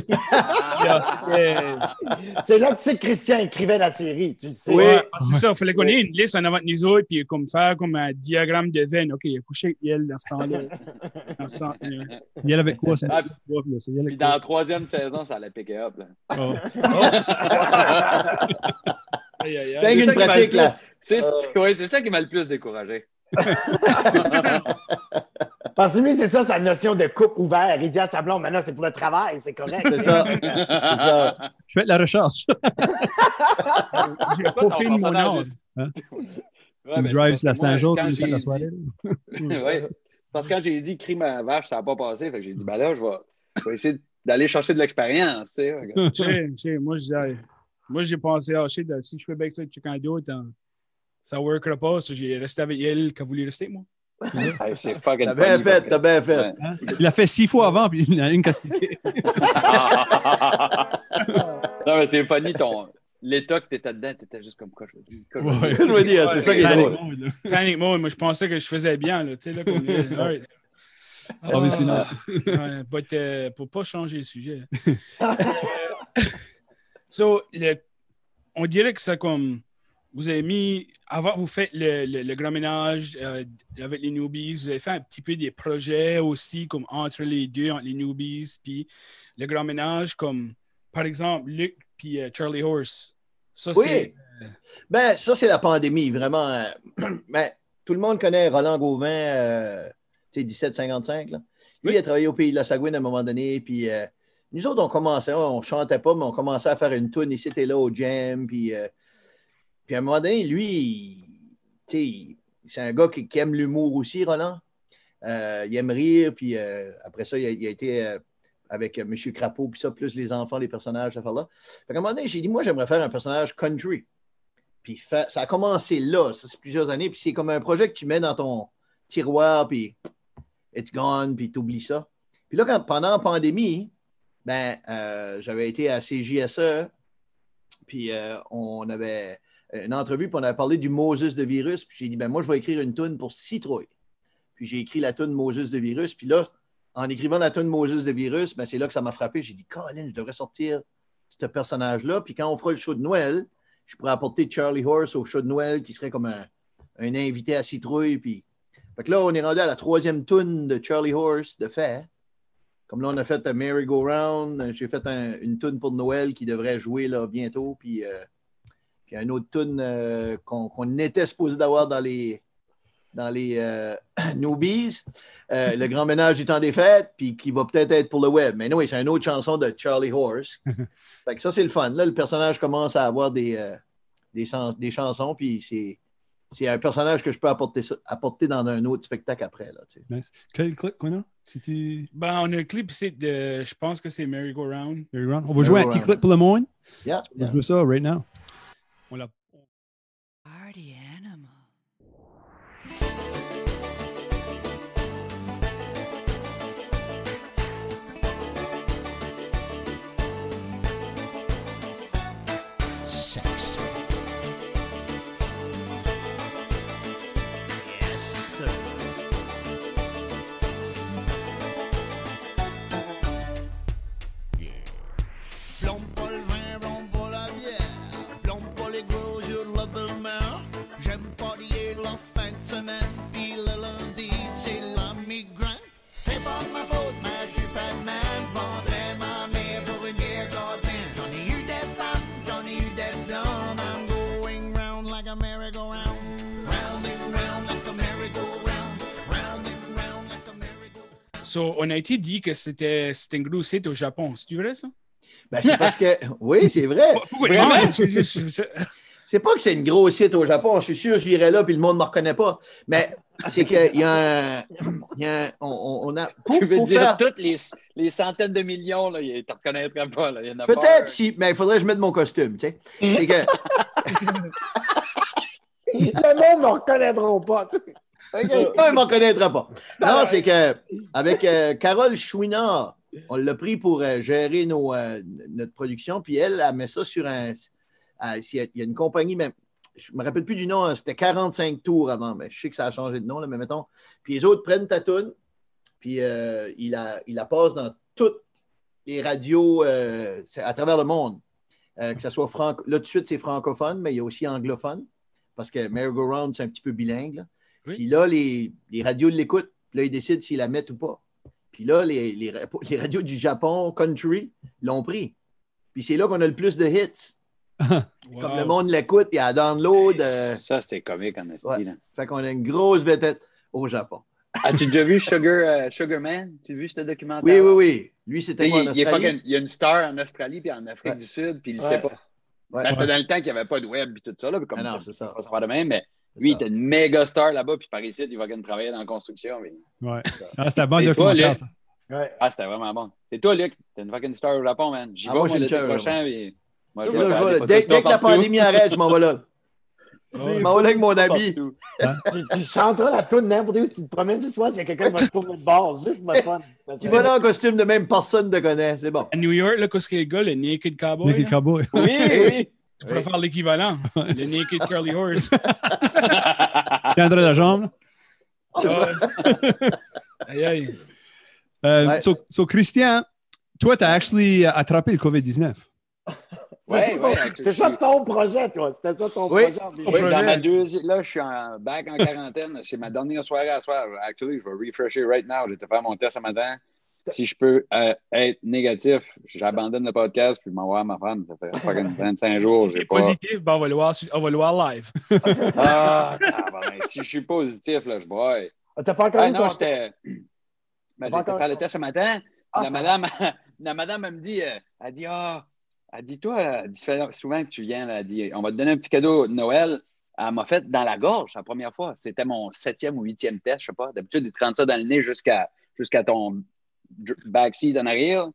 c'est là que tu sais que Christian écrivait la série, tu sais. Oui, c'est ça. Il fallait qu'on ait une liste en avant de nous autres, puis comme faire comme un diagramme de veine. OK, il a couché avec elle dans ce temps-là. (laughs) Dans ce temps Il avec quoi, ça? Ah, puis dans la troisième saison, ça allait piquer up. Là. Oh. (laughs) C'est une pratique, là. C'est ça qui m'a le plus découragé. Parce que lui, c'est ça sa notion de coupe ouvert. Il dit à sa blonde, maintenant, c'est pour le travail, c'est correct. C'est ça. (laughs) ça. Je fais de la recherche. (laughs) J'ai pas fait mon ordre. Hein? Ouais, drive la Saint-Jean, tu la soirée. oui. Parce que quand j'ai dit crime à vache, ça n'a pas passé. Fait que j'ai dit, ben là, je vais, je vais essayer d'aller chercher de l'expérience. Tu sais, (laughs) moi, moi, j'ai pensé, ah, si je fais bien ça avec quelqu'un d'autre, ça ne workera pas. J'ai resté avec elle a voulu rester, moi. T'as bien fait, t'as bien fait. Hein? Il a fait six fois avant, puis il a une castiqué. (laughs) non, mais c'est funny, ton... L'état que t'étais dedans, t'étais juste comme quoi je veux dire. je veux dire, c'est ça qui est drôle. Panic mode, moi je pensais que je faisais bien, là, tu sais, là, comme... (laughs) right. Ah, mais sinon. Ouais, but, uh, pour pas changer le sujet. (laughs) so, le... on dirait que c'est comme vous avez mis, avant vous faites le, le, grand ménage euh, avec les newbies, vous avez fait un petit peu des projets aussi, comme entre les deux, entre les newbies, puis le grand ménage, comme par exemple Luc puis euh, Charlie Horse. Ça, oui. Euh, ben, ça, c'est la pandémie, vraiment. (clears throat) ben, tout le monde connaît Roland Gauvin, tu sais, 1755. Là. Lui, il a travaillé au Pays de la Sagouine à un moment donné, puis nous autres, on commençait, on chantait pas, mais on commençait à faire une tune ici et là au jam, puis puis à un moment donné, lui, c'est un gars qui, aime l'humour aussi, Roland. Euh, il aime rire, puis euh, après ça, il a, été euh, avec M. Crapaud, puis ça, plus les enfants, les personnages, ça là. à un moment donné, j'ai dit, moi, j'aimerais faire un personnage country. Puis ça a commencé là, ça c'est plusieurs années, puis c'est comme un projet que tu mets dans ton tiroir, puis it's gone, puis tu oublies ça. Puis là, pendant la pandémie, ben, j'avais été à CJSE Puis on avait une entrevue, puis on avait parlé du Moses de virus. Puis j'ai dit, ben moi, je vais écrire une tune pour Citrouille. Puis j'ai écrit la tune Moses de virus. Puis là, en écrivant la tune Moses de virus, ben, c'est là que ça m'a frappé. J'ai dit, Colin, je devrais sortir ce personnage-là. Puis quand on fera le show de Noël, je pourrais apporter Charlie Horse au show de Noël qui serait comme un, invité à Citrouille. Puis... Fait que là, on est rendu à la troisième tune de Charlie Horse de fait. Comme là, on a fait un Merry Go Round. J'ai fait un- une tune pour Noël qui devrait jouer là, bientôt. Puis, euh, puis un autre tune euh, qu'on qu'on était supposé d'avoir dans les, dans les euh, (clears throat) Newbies. Euh, le grand ménage du temps des fêtes, puis qui va peut-être être pour le web. Mais non, c'est une autre chanson de Charlie Horse. (laughs) fait que ça, c'est le fun. Là, le personnage commence à avoir des, euh, des, chans- des chansons, puis c'est. C'est un personnage que je peux apporter, apporter dans un autre spectacle après. Là, tu sais. Nice. Quel clip qu'on a? Si tu... Ben, on a un clip ici de, je pense que c'est Merry Go Round. Very well. On va jouer un petit Round. clip pour le monde. Yeah, On va yeah. jouer ça right now. On l'a- So, on a été dit que c'était un gros site au Japon. C'est vrai, ça? Ben, c'est parce que. Oui, c'est vrai. C'est- pas que c'est une grosse site au Japon. Je suis sûr que j'irai là puis le monde ne me reconnaît pas. Mais c'est qu'il y a un. il y a un- on, a. Pour, Tu veux pour dire faire- toutes les, les centaines de millions, là, ils ne te reconnaîtraient pas. Peut-être si. Mais il faudrait que je mette mon costume, tu sais. C'est que. (laughs) Le monde ne me reconnaîtront pas. OK. Non, il ne m'en connaîtra pas. Non, c'est que avec euh, Carole Chouinard, on l'a pris pour euh, gérer nos, euh, notre production, puis elle, elle met ça sur un. euh, il y a une compagnie, mais je me rappelle plus du nom, hein, c'était 45 tours avant, mais je sais que ça a changé de nom, là, mais mettons. Puis les autres prennent ta toune, puis euh, il, la, il la passe dans toutes les radios euh, à travers le monde. Euh, que ce soit franco. Là, tout de suite, c'est francophone, mais il y a aussi anglophone, parce que Merry Go Round, c'est un petit peu bilingue. là. Oui. Puis là, les, les radios l'écoutent, puis là, ils décident s'ils la mettent ou pas. Puis là, les, les, (laughs) les radios du Japon, country, l'ont pris. Puis c'est là qu'on a le plus de hits. (laughs) Comme le monde l'écoute, il y a download. euh, Ça, c'était comique en esti. Ouais. là. fait qu'on a une grosse vedette au Japon. (laughs) As-tu déjà vu Sugar, euh, Sugar Man? Tu as vu ce documentaire? Oui, oui, oui. Lui, c'était Il, quoi en il est Australie? fucking- il y a une star en Australie puis en Afrique Ouais. du Sud, puis il ne Ouais. sait pas. Ouais. Ben, C'était dans le temps qu'il n'y avait pas de web et tout ça. Là, puis comme Ah non, ça, c'est ça. ça va de même, mais lui, il était une méga star là-bas, puis par ici, il va quand travailler dans la construction. mais- Ouais. Ah, c'était bon toi, documentaire, Luc? ça. Ouais. Ah, c'était vraiment bon. C'est toi, Luc? T'es une fucking star au Japon, man. J'y Ah, vais, moi, l'été prochain. puis- Moi, je Là, dès, que la pandémie arrête, je m'en vais là. Ouais. Je m'en vais là avec mon habit. Partout. (laughs) tu, tu chanteras la toune n'importe où si tu te promènes juste voir s'il y a quelqu'un qui va se tourner de bord. Juste pour le fun. Ça Tu vas là en costume de même personne ne te connaît. C'est bon. À New York, là, qu'est-ce qu'il y a le gars, le Naked Cowboy? Naked là? Cowboy. Oui, oui. (laughs) Tu pourrais faire l'équivalent. Le Naked Charlie Horse. (laughs) Tiendrait la jambe. (laughs) aïe, aïe. Euh, Ouais. so, so, Christian, toi, tu as actually attrapé le COVID-19. C'est Ouais, c'est ça ton projet, toi. C'était ça ton Oui. projet. Oui, dans ma deuxième. Là, je suis en back en quarantaine. C'est ma dernière soirée à soir. Actually, je vais refresher right now. J'ai été faire mon test ce matin. Si je peux euh, être négatif, j'abandonne le podcast puis je m'envoie à ma femme. Ça fait fucking 25 jours. Si J'ai t'es pas. positif, ben, on va le voir, on va le voir live. Ah, tabarnak. si je suis positif, là, je broye. Ah, T'as pas encore Ah eu non, ton j'étais. test? Ben, j'ai encore- faire le test ce matin. Ah, la, madame, (laughs) la madame, elle me dit, euh, elle dit, ah, elle dit, toi, elle dit, fait souvent que tu viens, là, elle dit, on va te donner un petit cadeau de Noël. Elle m'a fait dans la gorge la première fois. C'était mon septième ou huitième test, je sais pas. D'habitude, ils te rentrent ça dans le nez jusqu'à jusqu'à ton backseat en arrière.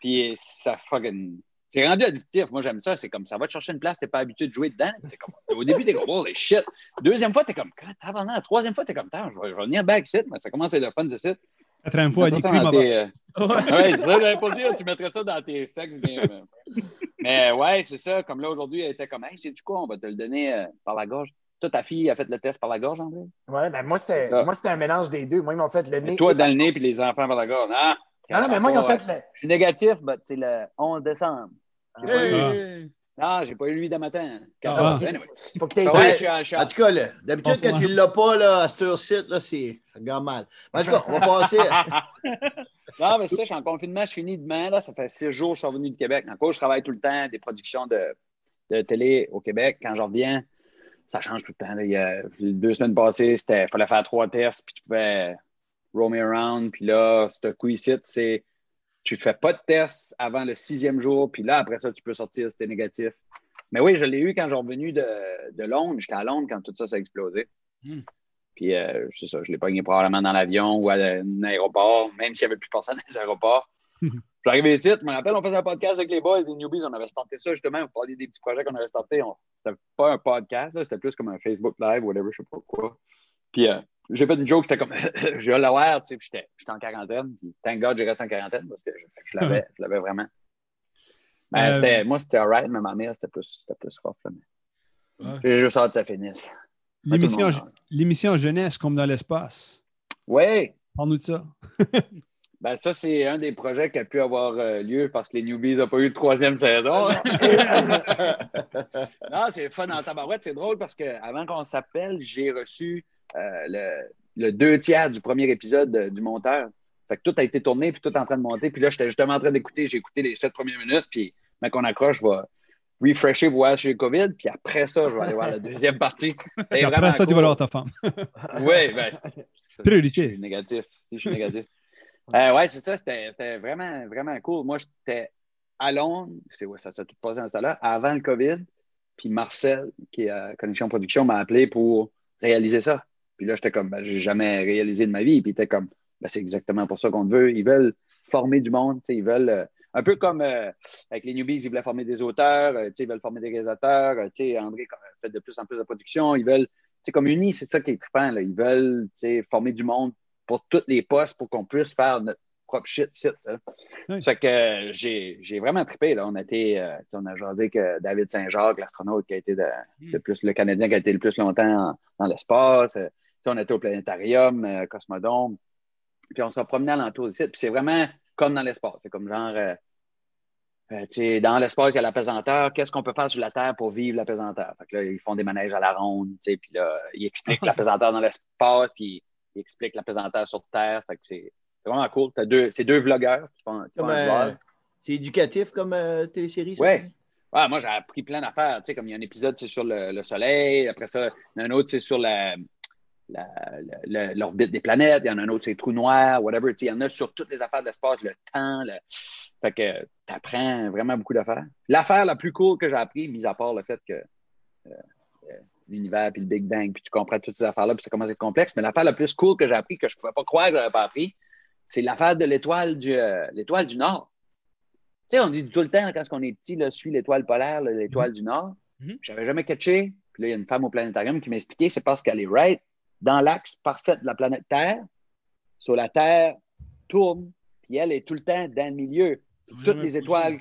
Puis ça fucking. C'est rendu addictif. Moi, j'aime ça. C'est comme ça va te chercher une place, t'es pas habitué de jouer dedans. Comme- au début, t'es comme, holy shit. Deuxième fois, t'es comme, tabarnak. La troisième fois, t'es comme, je vais, je vais venir backseat, mais ça commence à être le fun de site. Quatrième fois, tes, euh, Ouais. Ça, j'avais pas tu mettrais ça dans tes sexes. Bien, euh, Mais ouais, c'est ça. Comme là, aujourd'hui, elle était comme, hey, c'est du quoi? On va te le donner euh, par la gorge. Toi, ta fille a fait le test par la gorge, André? Ouais, ben moi, c'était Ça. moi, c'était un mélange des deux. Moi, ils m'ont fait le nez. toi, et dans le nez, puis les enfants par la gorge. Ah, Non, non, mais moi, ils ont Ouais. fait le. Je suis négatif, mais c'est le 11 décembre. Ah, Hey! Non, j'ai pas eu lui d'un matin. Ah. Anyway. Faut que va, je suis en chat. En tout cas, là, d'habitude, quand tu ne l'as pas là, à cette heure-ci, là, c'est- ça regarde mal. En tout cas, on va passer. (laughs) Non, mais ça, je suis en confinement, je finis demain. Là, ça fait six jours que je suis revenu du Québec. En cours, je travaille tout le temps, des productions de, de télé au Québec. Quand je reviens, ça change tout le temps. là. Il y a deux semaines passées, c'était fallait faire trois tests, puis tu pouvais roam around. Puis là, ce coup ici, c'est tu fais pas de test avant le sixième jour, puis là, après ça, tu peux sortir si t'es négatif. Mais oui, je l'ai eu quand je suis revenu de, de Londres. J'étais à Londres quand tout ça s'est explosé. Hmm. Puis, euh, c'est ça, je l'ai pogné probablement dans l'avion ou à un aéroport, même s'il n'y avait plus personne (laughs) dans les aéroports. J'arrive ici, je me rappelle, on faisait un podcast avec les boys, les newbies, on avait starté ça justement, on parlait des petits projets qu'on avait startés. On... C'était pas un podcast, c'était plus comme un Facebook Live, whatever, je sais pas quoi. Puis, euh, j'ai fait une joke, j'étais comme, (laughs) j'ai l'avoir, tu sais, puis j'étais j'étais en quarantaine. Puis, thank God, j'ai resté en quarantaine parce que je, je l'avais, je l'avais vraiment. Ben, Euh, c'était- moi, c'était alright, mais ma mère, c'était plus, c'était plus rough. là, mais Ouais. J'ai juste hâte que ça finisse. L'émission, l'émission jeunesse comme dans l'espace. Ouais, Parle-nous de ça. (laughs) Ben, ça, c'est un des projets qui a pu avoir euh, lieu parce que les newbies n'ont pas eu de troisième saison. (laughs) non, c'est fun en tabarouette. C'est drôle parce qu'avant qu'on s'appelle, j'ai reçu euh, le, le deux tiers du premier épisode euh, du monteur. Fait que tout a été tourné, puis tout est en train de monter. Puis là, j'étais justement en train d'écouter. J'ai écouté les sept premières minutes, puis quand on accroche, je vais refresher, voir chez le COVID, puis après ça, je vais aller voir la deuxième partie. C'est Et vraiment après ça, tu cool. vas voir ta femme. Oui, ben, (laughs) c'est- négatif. Si je suis négatif. Euh, ouais, c'est ça. C'était vraiment, vraiment cool. Moi, j'étais à Londres. C'est ouais, ça s'est tout passé dans ce temps-là, avant le COVID. Puis Marcel, qui est à Connexion Production, m'a appelé pour réaliser ça. Puis là, j'étais comme, ben, j'ai jamais réalisé de ma vie. Puis il était comme, ben, c'est exactement pour ça qu'on te veut. Ils veulent former du monde. Ils veulent, euh, un peu comme euh, avec les newbies, ils voulaient former des auteurs, euh, ils veulent former des réalisateurs. euh, André fait de plus en plus de production. Ils veulent, comme Uni, c'est ça qui est trippant. Là. Ils veulent former du monde pour tous les postes pour qu'on puisse faire notre propre shit site. Oui. Ça que euh, j'ai vraiment trippé. Là. On, a été, euh, on a jasé que David Saint-Jacques, l'astronaute qui a été de, le plus le Canadien qui a été le plus longtemps en- dans l'espace. Euh, on était au planétarium, euh, Cosmodome. Puis on s'est promené alentour du site. Puis c'est vraiment comme dans l'espace. C'est comme genre, euh, euh, tu sais, dans l'espace, il y a la pesanteur. Qu'est-ce qu'on peut faire sur la Terre pour vivre la pesanteur? Fait que là, ils font des manèges à la ronde, puis là, ils expliquent la (laughs) pesanteur dans l'espace, puis ils expliquent la pesanteur sur Terre. Fait que c'est vraiment cool. T'as deux, c'est deux vlogueurs qui font, qui font Comme, un euh, vlog. c'est éducatif comme euh, télésérie, ça? Ouais. Ouais, moi, j'ai appris plein d'affaires. Tu sais, comme il y a un épisode, c'est sur le, le Soleil. Après ça, il y en a un autre, c'est sur la, la- la- la- l'orbite des planètes. Il y en a un autre, c'est trou noir, whatever. Tu sais, il y en a sur toutes les affaires de l'espace, le temps. Le... Fait que tu apprends vraiment beaucoup d'affaires. L'affaire la plus cool que j'ai appris, mis à part le fait que euh, l'univers, puis le Big Bang, puis tu comprends toutes ces affaires-là, puis ça commence à être complexe, mais l'affaire la plus cool que j'ai appris, que je ne pouvais pas croire que je n'avais pas appris, c'est l'affaire de l'étoile du, euh, l'étoile du Nord. Tu sais, on dit tout le temps, quand on est petit, là, suis l'étoile polaire, l'étoile du Nord. Mhm. J'avais jamais catché. Puis là, il y a une femme au planétarium qui m'a expliqué, c'est parce qu'elle est right dans l'axe parfait de la planète Terre. Sur la Terre tourne, puis elle est tout le temps dans le milieu. Toutes les étoiles,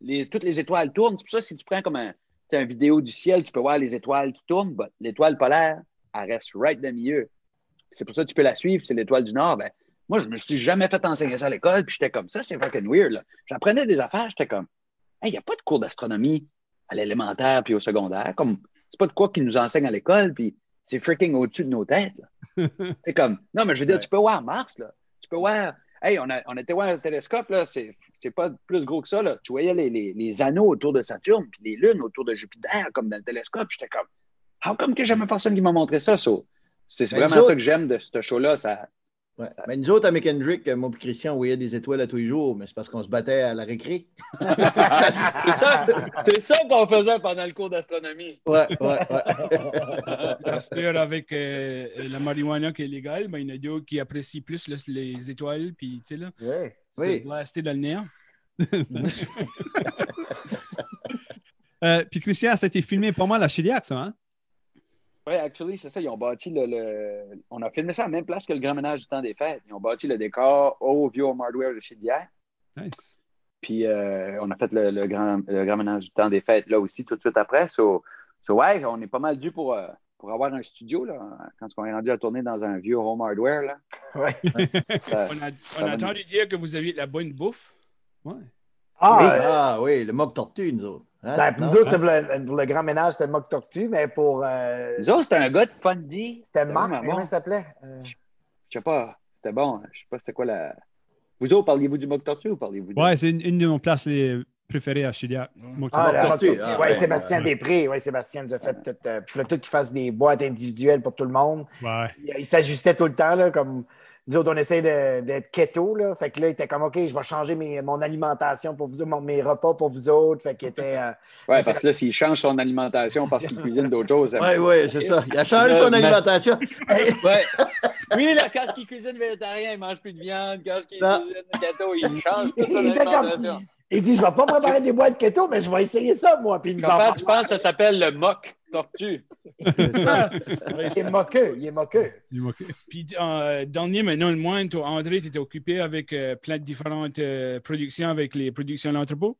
les, toutes les étoiles tournent. C'est pour ça, si tu prends comme un, tu une vidéo du ciel, tu peux voir les étoiles qui tournent. but l'étoile polaire, elle reste right dans le milieu. C'est pour ça que tu peux la suivre, c'est l'étoile du Nord. Ben, moi, je me suis jamais fait enseigner ça à l'école, puis j'étais comme ça, c'est fucking weird. J'apprenais des affaires, j'étais comme, hey, il n'y a pas de cours d'astronomie à l'élémentaire puis au secondaire. Comme, c'est pas de quoi qu'ils nous enseignent à l'école, puis c'est freaking au-dessus de nos têtes. (laughs) c'est comme, non, mais je veux dire, Ouais. tu peux voir Mars, là. Tu peux voir, hey, on, a, on était voir le télescope, là, c'est, pas plus gros que ça, là. Tu voyais les, les, les anneaux autour de Saturne, puis les lunes autour de Jupiter, comme dans le télescope. J'étais comme, how come que jamais personne qui m'a montré ça? So, c'est Ben, vraiment ça que j'aime de ce show-là. Ça, Ouais. Ça- Mais nous autres, à McKendrick, euh, moi et Christian, on voyait des étoiles à tous les jours, mais c'est parce qu'on se battait à la récré. (laughs) c'est ça, c'est ça qu'on faisait pendant le cours d'astronomie. Ouais, ouais, ouais. (laughs) Parce que avec euh, la marijuana qui est légale, ben, il y en a d'autres qui apprécient plus le- les étoiles, puis tu sais, là, Ouais. Oui. blaster dans le néant. (laughs) Euh, puis Christian, ça a été filmé pas mal à Chiliac, ça, hein? Oui, actually, c'est ça. Ils ont bâti le, le- On a filmé ça à la même place que le grand ménage du temps des fêtes. Ils ont bâti le décor au vieux home hardware de chez Dier. Nice. Puis euh, on a fait le, le grand, le grand ménage du temps des fêtes là aussi, tout de suite après. So, so ouais, on est pas mal dû pour, euh, pour avoir un studio là, quand on est rendu à tourner dans un vieux home hardware. Là. Ouais. (laughs) Ça- On a, on a entendu dire que vous aviez de la bonne bouffe. Ouais. Ah, Oui, euh, ah oui, le mock tortue, nous autres. Hein? ben, pour Non? nous autres, pour le, pour le grand ménage, c'était le mock tortue, mais pour. euh, Nous autres, c'était un gars de fundy. c'était Marc, comment bon. il s'appelait? Euh, Je sais pas, c'était bon. Je sais pas c'était quoi la. Vous autres, parliez-vous du mock tortue ou parliez-vous de... Ouais, c'est une, une de nos places les préférées à Chiliac. Moi, Ah, Mock la mock tortue, ah, ouais, ouais. Sébastien Ouais. Després. Ouais, Sébastien nous a fait tout. euh, il fallait tout qu'il fasse des boîtes individuelles pour tout le monde. Ouais. Il, il s'ajustait tout le temps, là, comme nous autres, on essaie d'être keto, là. Fait que là, il était comme, OK, je vais changer mes, mon alimentation pour vous autres, mon- mes repas pour vous autres. Fait qu'il était. euh, Ouais, parce que là, s'il change son alimentation parce qu'il cuisine d'autres choses. Oui, oui, c'est ça. Il a changé son alimentation. Ouais. Lui, là, quand il cuisine végétarien, il mange plus de viande. Quand il cuisine keto, il change toute son comme- alimentation. il dit, je vais pas préparer des boîtes keto, mais je vais essayer ça, moi. Puis il nous en parle. tu penses que ça s'appelle le mock? Tortue? (laughs) Il est moqueux, il est moqueux. Il Puis, euh, dernier, mais non le moins, toi, André, tu étais occupé avec euh, plein de différentes euh, productions avec les productions de l'entrepôt?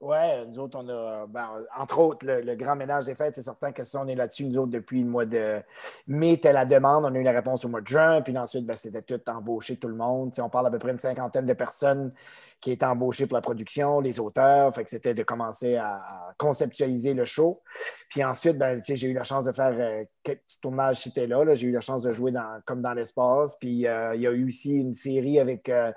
Ouais, nous autres, on a, ben, entre autres, le, le grand ménage des fêtes, c'est certain que ça, on est là-dessus, nous autres, depuis le mois de mai, c'était la demande. On a eu la réponse au mois de juin, puis ensuite, ben, c'était tout embauché, tout le monde. Tu sais, on parle à peu près d'une cinquantaine de personnes qui étaient embauchées pour la production, les auteurs. Fait que c'était de commencer à, conceptualiser le show. Puis ensuite, ben, j'ai eu la chance de faire euh, quelques petits tournages et là. là. J'ai eu la chance de jouer dans, comme dans l'espace. Puis euh, il y a eu aussi une série avec euh,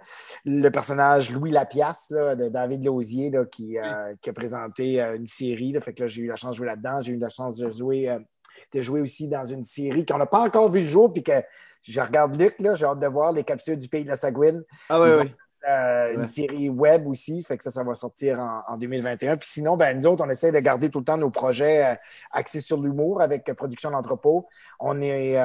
le personnage Louis Lapiasse là, de David Lausier là, qui, qui a présenté une série. Là, fait que là, j'ai eu la chance de jouer là-dedans. J'ai eu la chance de jouer, de jouer aussi dans une série qu'on n'a pas encore vu le jour, puis que je regarde Luc, là, j'ai hâte de voir les capsules du pays de la Sagouine. Ah oui, Ils oui. Euh, Une série web aussi, fait que ça, ça va sortir en, en 2021. Puis sinon, ben, nous autres, on essaie de garder tout le temps nos projets euh, axés sur l'humour avec euh, Production d'entrepôt. On, est,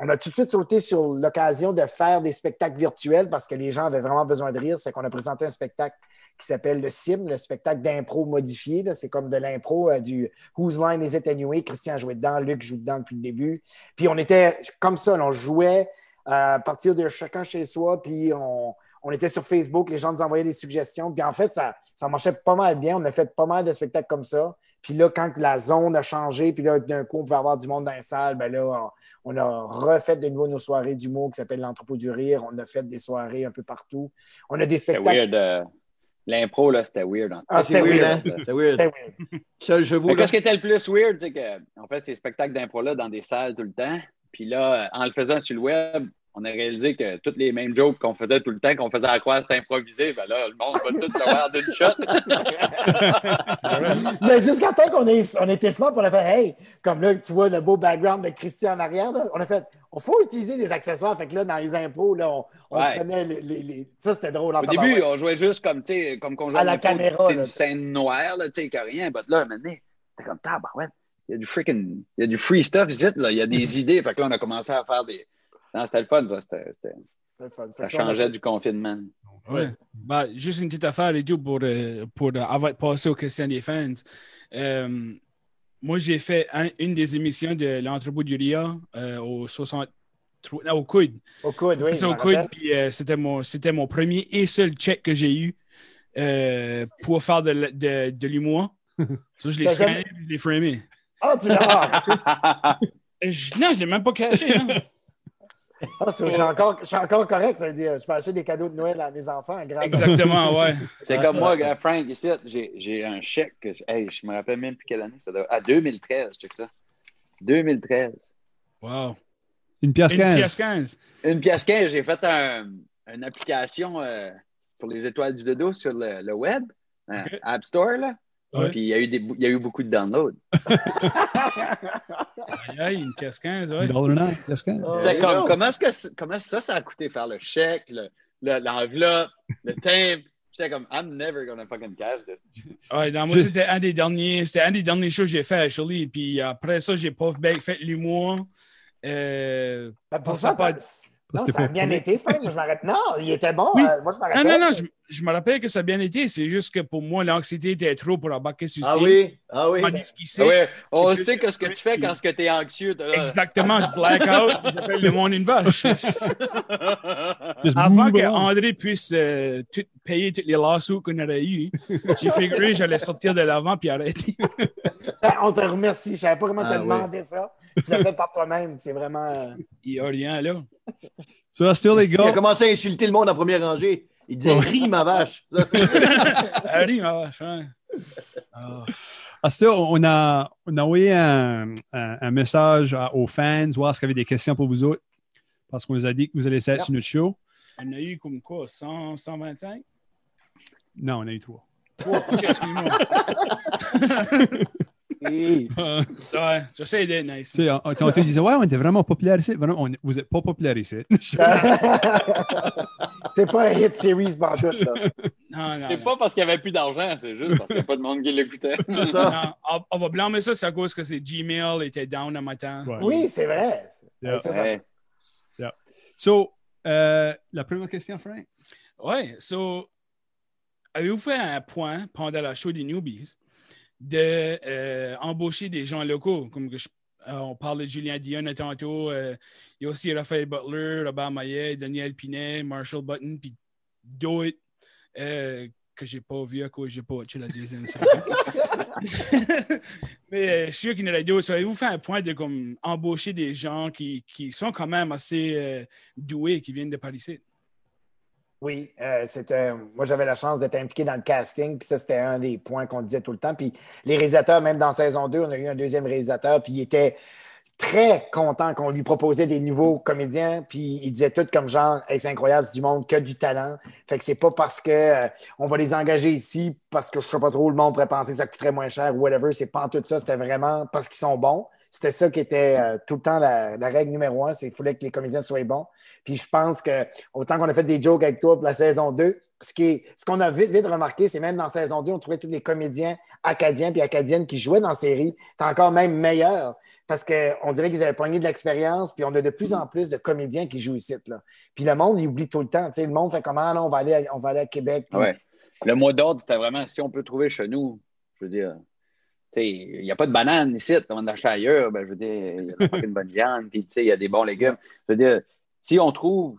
on a tout de suite sauté sur l'occasion de faire des spectacles virtuels parce que les gens avaient vraiment besoin de rire. Ça fait qu'on a présenté un spectacle qui s'appelle le CIM, le spectacle d'impro modifié. là. C'est comme de l'impro du Whose Line Is It Anyway? Christian jouait dedans, Luc joue dedans depuis le début. Puis on était comme ça, là, on jouait à partir de chacun chez soi, puis on, on était sur Facebook, les gens nous envoyaient des suggestions. Puis en fait, ça, ça marchait pas mal bien. On a fait pas mal de spectacles comme ça. Puis là, quand la zone a changé, puis là, d'un coup, on pouvait avoir du monde dans les salles, ben là, on, a refait de nouveau nos soirées d'humour qui s'appellent l'entrepôt du rire. On a fait des soirées un peu partout. On a des C'était spectacles. weird. euh, L'impro, là, c'était weird. hein. Ah, C'est c'était weird, weird. hein? C'est weird. C'était weird. (laughs) Seul je vous. Qu'est-ce qui était le plus weird, c'est qu'on fait ces spectacles d'impro-là dans des salles tout le temps. Puis là, en le faisant sur le web, on a réalisé que toutes les mêmes jokes qu'on faisait tout le temps, qu'on faisait à croire c'était improvisé, ben là, le monde va tout le voir d'une shot. (laughs) (laughs) Mais jusqu'à temps qu'on ait, on était smart, on a fait, hey, comme là, tu vois le beau background de Christian en arrière, là, on a fait, on faut utiliser des accessoires. Fait que là, dans les impôts, là, on, on Ouais. prenait les, les- les- Ça, c'était drôle. en Au début, on jouait juste comme, tu sais, comme qu'on jouait À la caméra, tu sais, là. une scène noire, là, tu sais, qu'il n'y a rien. But là, maintenant, t'es comme, tabarouette, il y a du freaking, il y a du free stuff ici, là, il y a des (laughs) idées. Fait que là, on a commencé à faire des. Non, c'était le fun, ça. C'était, le fun. Ça changeait du confinement. Ouais. Bah, juste une petite affaire et tout pour, euh, pour euh, avant de passer aux questions des fans. Euh, moi, j'ai fait un- une des émissions de l'entrepôt du RIA euh, au 63, non, au coude. Au coude, oui. C'est je au m'en coude, rappelle. puis euh, c'était mon, c'était mon premier et seul check que j'ai eu euh, pour faire de, l- de, de l'humour. (laughs) Ça, je l'ai scanné, je l'ai framé. Ah, tu l'as. (laughs) Je- non, je l'ai même pas caché. hein. (laughs) ah, je, suis encore, je suis encore correct, ça veut dire. Je peux acheter des cadeaux de Noël à mes enfants. grâce à- Exactement, ouais. C'est comme moi, Frank, ici, j'ai, j'ai un chèque. Que je, hey, je me rappelle même plus quelle année. Ça doit, à 2013, check ça. 2013. Wow. Une pièce Une 15. pièce 15. Une pièce 15, j'ai fait un- une application euh, pour les étoiles du dodo sur le, le web, Ok. App Store, là. Ouais. Puis il y, a eu des, il y a eu beaucoup de downloads. (laughs) Aïe, aïe, une 15, ouais. $1.09, pièce 15. Ah, J'étais oui, comme, non. comment, est-ce que, comment ça, ça a coûté faire le chèque, le- le- l'enveloppe, le timbre? J'étais comme, I'm never gonna fucking cash this. Ouais, non, moi, c'était un des derniers, c'était un des derniers shows que j'ai fait à Shirley. Puis après ça, j'ai pas fait fait l'humour. Euh, Ben, pour Ça ça, pas- non, ça a bien été, Frank. Moi, je m'arrête. Non, il était bon. Oui. euh, moi, je m'arrête. non, non, non, je, je me rappelle que ça a bien été. C'est juste que pour moi, l'anxiété était trop pour embarquer sur Ah oui, ah oui. Ah sait. ouais, on sait que ce que tu fais quand tu es anxieux. Exactement, je black out, j'appelle le monde une vache. (laughs) Avant que. André puisse euh, tout- payer tous les lawsuits qu'on aurait eu, j'ai figuré que j'allais sortir de l'avant puis arrêter. Ben, on te remercie. Je ne savais pas comment Ah te oui. demander ça. Tu l'as fait par toi-même. C'est vraiment. euh, Il n'y a rien là. So, still, les Il a gars, commencé à insulter le monde en première rangée. Il disait Ris, ma vache. (laughs) Harry, ma vache. hein. Ah. à ce stade, on a, on a envoyé un, un- un message à- aux fans, voir s'il y avait des questions pour vous autres, parce qu'on nous a dit que vous allez être sur notre show. On a eu comme quoi, 100, 125? Non, on a eu trois. Ok, excuse-moi. (laughs) et- (laughs) Ouais, j'essaie d'être nice. Tu sais, quand tu disais, ouais, on était vraiment populaire ici. Vraiment, on- vous n'êtes pas populaire ici. (laughs) (laughs) c'est pas un hit series pantoute, là. Non, non. C'est pas parce qu'il n'y avait plus d'argent, c'est juste parce qu'il n'y a pas de monde qui l'écoutait. Non, on, on va blâmer ça, c'est à cause que c'est Gmail était down un matin. Ouais. Oui, c'est vrai. Yeah. Ça. So, euh, la première question, Frank? Ouais, so, avez-vous fait un point pendant la show des newbies? De euh, des gens locaux? Comme euh, on parle de Julien Dion tantôt, euh, il y a aussi Raphaël Butler, Robert Maillet, Daniel Pinet, Marshall Button, puis d'autres euh, que j'ai pas vu à cause j'ai pas watché la deuxième saison. (laughs) Mais je suis sûr qu'il y en a d'autres. So, Avez-vous fait un point de comme, embaucher des gens qui, qui sont quand même assez doués, qui viennent de Paris? Oui, euh, c'était. Moi, j'avais la chance d'être impliqué dans le casting, puis ça, c'était un des points qu'on disait tout le temps. Puis les réalisateurs, même dans saison 2, on a eu un deuxième réalisateur, puis il était très content qu'on lui proposait des nouveaux comédiens, puis il disait tout comme genre, Hey, c'est incroyable, c'est du monde que du talent. Fait que c'est pas parce que euh, on va les engager ici parce que je sais pas trop, le monde pourrait penser que ça coûterait moins cher ou whatever. C'est pas en tout ça, c'était vraiment parce qu'ils sont bons. C'était ça qui était euh, tout le temps la, règle numéro un, c'est qu'il fallait que les comédiens soient bons. Puis je pense que autant qu'on a fait des jokes avec toi pour la saison 2, ce qu'on a vite, vite remarqué, c'est même dans saison 2, on trouvait tous les comédiens acadiens puis acadiennes qui jouaient dans la série, c'est encore même meilleur parce qu'on dirait qu'ils avaient pogné de l'expérience, puis on a de plus en plus de comédiens qui jouent ici. Là. Puis le monde, il oublie tout le temps. Le monde fait comment, on va aller à, on va aller à Québec. puis-. Le mot d'ordre, c'était vraiment si on peut trouver chez nous. Je veux dire, il n'y a pas de bananes ici, on va en acheter ailleurs. Ben, je veux dire, il y a pas une bonne viande, puis il y a des bons légumes. Je veux dire, si on trouve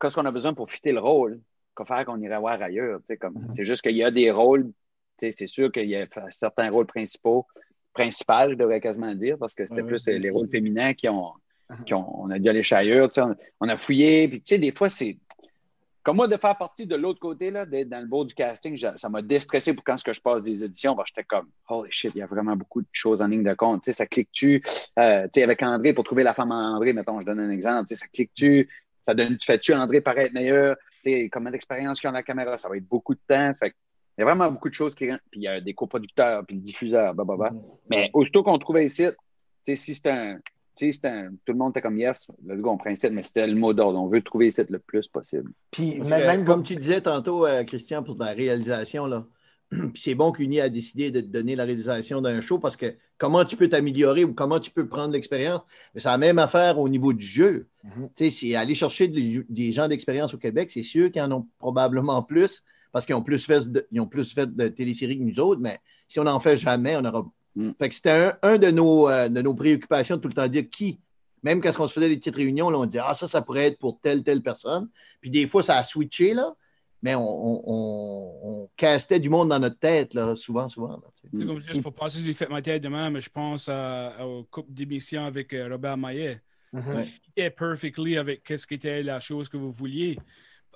qu'est-ce qu'on a besoin pour fitter le rôle, qu'à faire qu'on irait voir ailleurs. Comme, C'est juste qu'il y a des rôles, c'est sûr qu'il y a certains rôles principaux, principaux, je devrais quasiment dire, parce que c'était plus les rôles féminins qui ont, qui ont on a dû aller ailleurs, on, on a fouillé, puis tu sais, des fois, c'est comme moi, de faire partie de l'autre côté, là, d'être dans le beau du casting, ça m'a déstressé pour quand ce que je passe des éditions. que J'étais comme, holy shit, il y a vraiment beaucoup de choses en ligne de compte. Tu sais, ça clique-tu, euh, avec André, pour trouver la femme à André, mettons, je donne un exemple, tu sais, ça clique-tu, ça donne, tu fais-tu André paraître meilleur, combien d'expérience qu'il y a dans la caméra, ça va être beaucoup de temps. Fait il y a vraiment beaucoup de choses qui rentrent. Puis il y a des coproducteurs, puis le diffuseur, blablabla. Mais aussitôt qu'on trouvait ici, tu sais, si c'est un, tu sais, c'est un, tout le monde était comme yes, let's go, on prend mais c'était le mot d'ordre. On veut trouver ici le plus possible. Puis Parce même, que, comme tu disais tantôt, euh, Christian, pour la réalisation, là, (clears throat) puis c'est bon qu'Uni a décidé de te donner la réalisation d'un show parce que comment tu peux t'améliorer ou comment tu peux prendre l'expérience, mais c'est la même affaire au niveau du jeu. Tu sais, c'est aller chercher des, des gens d'expérience au Québec, c'est sûr qu'ils en ont probablement plus parce qu'ils ont plus fait de, ils ont plus fait de téléséries que nous autres, mais si on n'en fait jamais, on aura. Mm. Fait que c'était un, un de, nos, euh, de nos préoccupations de tout le temps dire qui. Même quand on se faisait des petites réunions, là, on disait Ah, ça, ça pourrait être pour telle, telle personne. Puis des fois, ça a switché, là, mais on, on, on, on castait du monde dans notre tête, là, souvent, souvent. là. C'est comme juste pour passer, j'ai fait ma tête demain, mais je pense à, au couple d'émissions avec euh, Robert Maillet. Il fitait perfectly avec qu'est-ce qui était la chose que vous vouliez.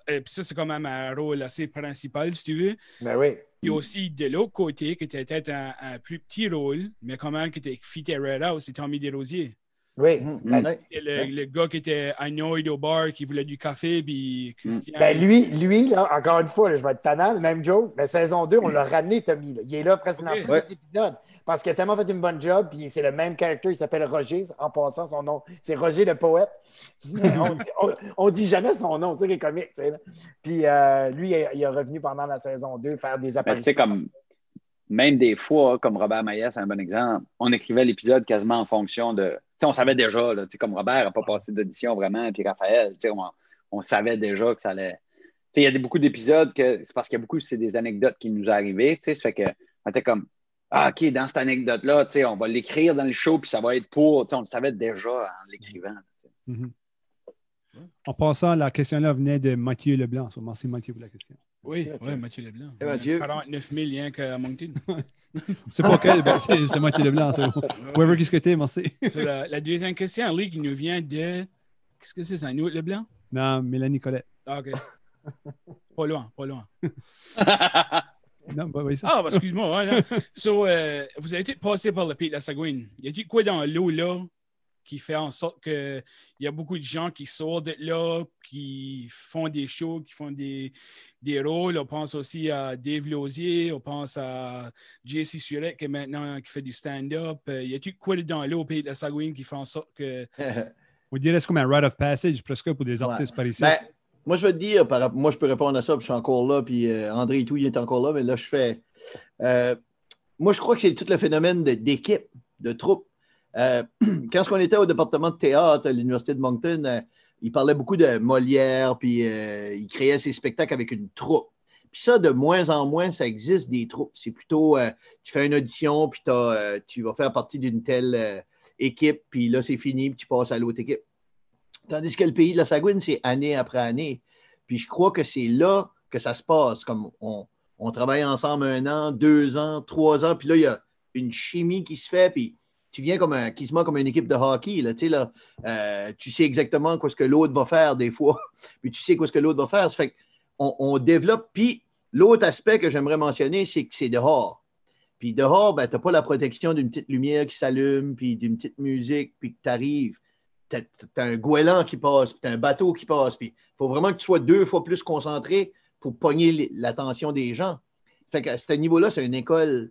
Et puis ça, c'est quand même un rôle assez principal, si tu veux. Ben oui. Il y a aussi de l'autre côté, qui était peut-être un, un plus petit rôle, mais quand même qui était fitait Red House, c'est Tommy Desrosiers. Oui. Mhm. Ben, Ouais. Et le, le gars qui était annoyed au bar, qui voulait du café, puis Christian. Ben lui, lui là, encore une fois, là, je vais être tannant, le même Joe. Mais saison 2, on l'a ramené, Tommy. là. Il est là presque dans tous les épisodes. Parce qu'il a tellement fait une bonne job, puis c'est le même character, il s'appelle Roger, en passant son nom. C'est Roger le poète. On, dit, on, on dit jamais son nom, c'est ça qui est comique. Puis euh, lui, il est, il est revenu pendant la saison 2 faire des Mais tu sais, apparitions. comme même des fois, comme Robert Maillet, c'est un bon exemple, on écrivait l'épisode quasiment en fonction de. On savait déjà, là, comme Robert n'a pas passé d'audition vraiment, puis Raphaël, on, on savait déjà que ça allait. il y a des- beaucoup d'épisodes que c'est parce qu'il y a beaucoup, c'est des anecdotes qui nous arrivaient. Ça fait que on était comme, ah, OK, dans cette anecdote-là, on va l'écrire dans le show, puis ça va être pour. On le savait déjà en l'écrivant. Mhm. En passant, la question-là venait de Mathieu Leblanc. So, merci Mathieu pour la question. Oui, oui, Mathieu Leblanc. Eh, Mathieu. 49 000 rien qu'à Moncton. (laughs) C'est pas quel, ben, c'est c'est Mathieu Leblanc. so, Whoever qui ce que t'es, merci. So, la, la deuxième question, Lee, qui nous vient de. Qu'est-ce que c'est, c'est un autre Leblanc? Non, Mélanie Colette. Ah, OK. pas loin, pas loin. (laughs) Non, bah, oui, ça. Ah, bah, excuse-moi. ouais, non. So, euh, vous avez tous passé par le pays de la Sagouine. Y a-t-il quoi dans l'eau là qui fait en sorte qu'il y a beaucoup de gens qui sortent de là, qui font des shows, qui font des, des rôles? On pense aussi à Dave Lausier, on pense à JC Surette qui est maintenant qui fait du stand-up. Euh, Y a-t-il quoi dans l'eau au pays de la Sagouine qui fait en sorte que. (laughs) On dirait que c'est comme un rite of passage presque pour des Ouais. artistes par ici. Ben, moi, je vais te dire, par moi, je peux répondre à ça, puis je suis encore là, puis euh, André et tout, il est encore là, mais là, je fais. euh, moi, je crois que c'est tout le phénomène de- d'équipe, de, troupe. Euh, (clears throat) quand on était au département de théâtre à l'Université de Moncton, euh, il parlait beaucoup de Molière, puis euh, il créait ses spectacles avec une troupe. Puis ça, de moins en moins, ça existe des troupes. C'est plutôt, tu fais une audition, puis tu vas faire partie d'une telle équipe, puis là, c'est fini, puis tu passes à l'autre équipe. Tandis que le pays de la Sagouine, c'est année après année. Puis je crois que c'est là que ça se passe. Comme on, on travaille ensemble un an, deux ans, trois ans, puis là, il y a une chimie qui se fait, puis tu viens comme un, quasiment comme une équipe de hockey. Là, tu sais, là, euh, tu sais exactement quoi ce que l'autre va faire des fois, (laughs) puis tu sais quoi ce que l'autre va faire. Ça fait on développe. Puis l'autre aspect que j'aimerais mentionner, c'est que c'est dehors. Puis dehors, ben, tu n'as pas la protection d'une petite lumière qui s'allume, puis d'une petite musique, puis que tu arrives. Tu as, un goéland qui passe, puis tu as un bateau qui passe. Puis il faut vraiment que tu sois deux fois plus concentré pour pogner l'attention des gens. Fait qu'à ce niveau-là, c'est une école,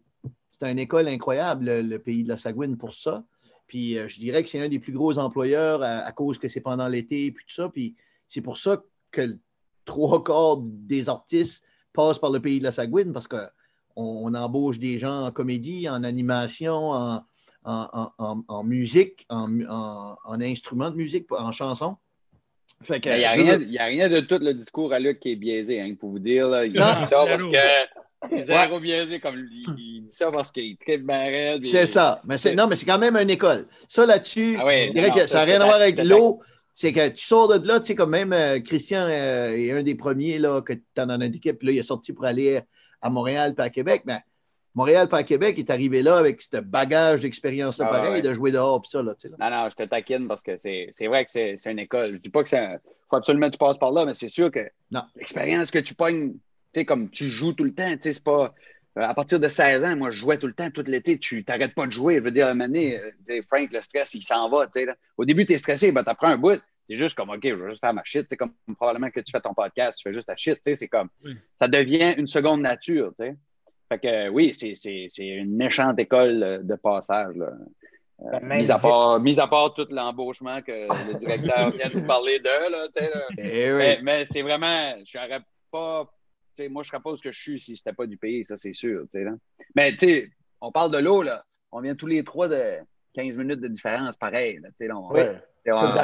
c'est une école incroyable, le, le pays de la Sagouine, pour ça. Puis euh, je dirais que c'est un des plus gros employeurs à, à cause que c'est pendant l'été, puis tout ça. Puis c'est pour ça que trois quarts des artistes passent par le pays de la Sagouine parce qu'on on embauche des gens en comédie, en animation, en, en, en- en- en musique, en, en, en instrument de musique, en chanson. Fait que, Il n'y a, rien- y a rien de tout le discours à Luc qui est biaisé, hein, pour vous dire. Là. Il Non. dit ça parce que. Zéro biaisé, comme il, il dit ça parce qu'il bien. C'est ça. Mais c'est, non, mais c'est quand même une école. Ça, là-dessus, Ah ouais, je dirais non, que ça, n'a rien à voir avec l'eau. C'est que tu sors de là, tu sais, comme même euh, Christian euh, est un des premiers là, que tu as dans notre équipe. Puis là, il est sorti pour aller à Montréal puis à Québec. Mais Montréal puis à Québec, il est arrivé là avec ce bagage d'expérience-là Ah, pareil, ouais. de jouer dehors puis ça. Là. Non, non, je te taquine parce que c'est c'est vrai que c'est c'est une école. Je dis pas que c'est. faut absolument que tu passes par là, mais c'est sûr que Non. l'expérience que tu pognes, sais, comme tu joues tout le temps, tu sais, c'est pas. euh, à partir de 16 ans, moi, je jouais tout le temps, tout l'été. Tu t'arrêtes pas de jouer. Je veux dire, à un moment donné, euh, tu Frank, le stress, il s'en va. tu sais, là. Au début, tu es stressé, ben, tu apprends un bout. C'est juste comme, OK, je vais juste faire ma shit. C'est comme probablement que tu fais ton podcast, tu fais juste ta shit. tu C'est comme, Oui. ça devient une seconde nature. tu sais. Fait que oui, c'est c'est- c'est une méchante école euh, de passage. Là. Euh, Ben, mis, à dit- part, mis à part tout l'embauchement que le directeur vient de nous parler de, là, tu. (laughs) Eh oui. Mais, mais c'est vraiment, je n'aurais pas, tu sais, moi, je serais pas où ce que je suis si c'était pas du pays, ça, c'est sûr, tu sais, là. Mais, tu sais, on parle de l'eau, là. On vient tous les trois de 15 minutes de différence, pareil, là,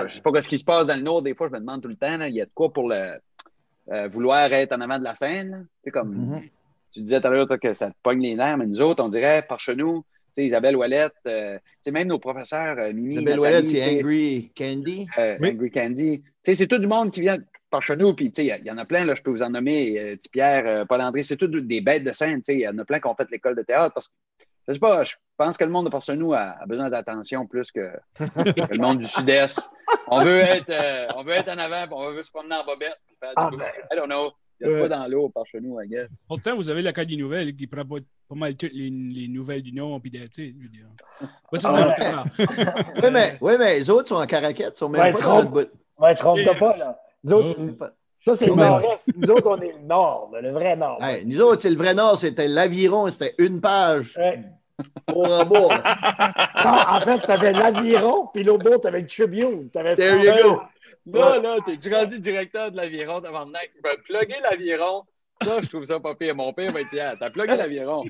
on- je sais pas ce qui se passe dans le Nord, des fois, je me demande tout le temps, il y a de quoi pour le, euh, vouloir être en avant de la scène, là? Tu comme, Mhm. tu disais tout à l'heure que ça te pogne les nerfs, mais nous autres, on dirait, par chez nous, Isabelle Ouellette, euh, même nos professeurs, euh, Mimi, Isabelle Ouellette, c'est Angry Candy. euh, Oui. Angry Candy. C'est tout du monde qui vient par chez nous, puis tu sais, il y y, en a plein, là, je peux vous en nommer, euh, petit Pierre, euh, Paul-André, c'est tout des bêtes de scène, tu sais, il y en a plein qui ont fait l'école de théâtre, parce que, je sais pas, je pense que le monde de par chez nous a, a besoin d'attention plus que, que le monde du Sud-Est. On veut être, euh, on veut être en avant, puis on veut se promener en bobette, faire Ah, ben. I don't know. Il y a pas dans l'eau par chez nous, I guess. Pourtant, vous avez la carte des nouvelles qui prend pas, pas mal toutes les, les nouvelles du Nord. Puis de, Ah, ouais. (laughs) Oui, mais, oui, mais les autres sont en caraquette, sont même Ouais, pas trop. dans le bout. Ouais, trompe-toi pas, là. Nous autres, ça, c'est le nord-est. Nous autres, on est le nord, là, le vrai nord. Hey, nous autres, c'est le vrai Nord, c'était l'aviron, c'était une page Ouais. pour. (laughs) Non, en fait, t'avais l'aviron, puis l'autre bout, t'avais le Tribune. T'avais There you go. Là, là, t'es rendu directeur de l'aviron tabarnak. Tu vas plugger l'aviron. Ça, je trouve ça pas pire. Mon père va être fier. T'as plugué l'aviron.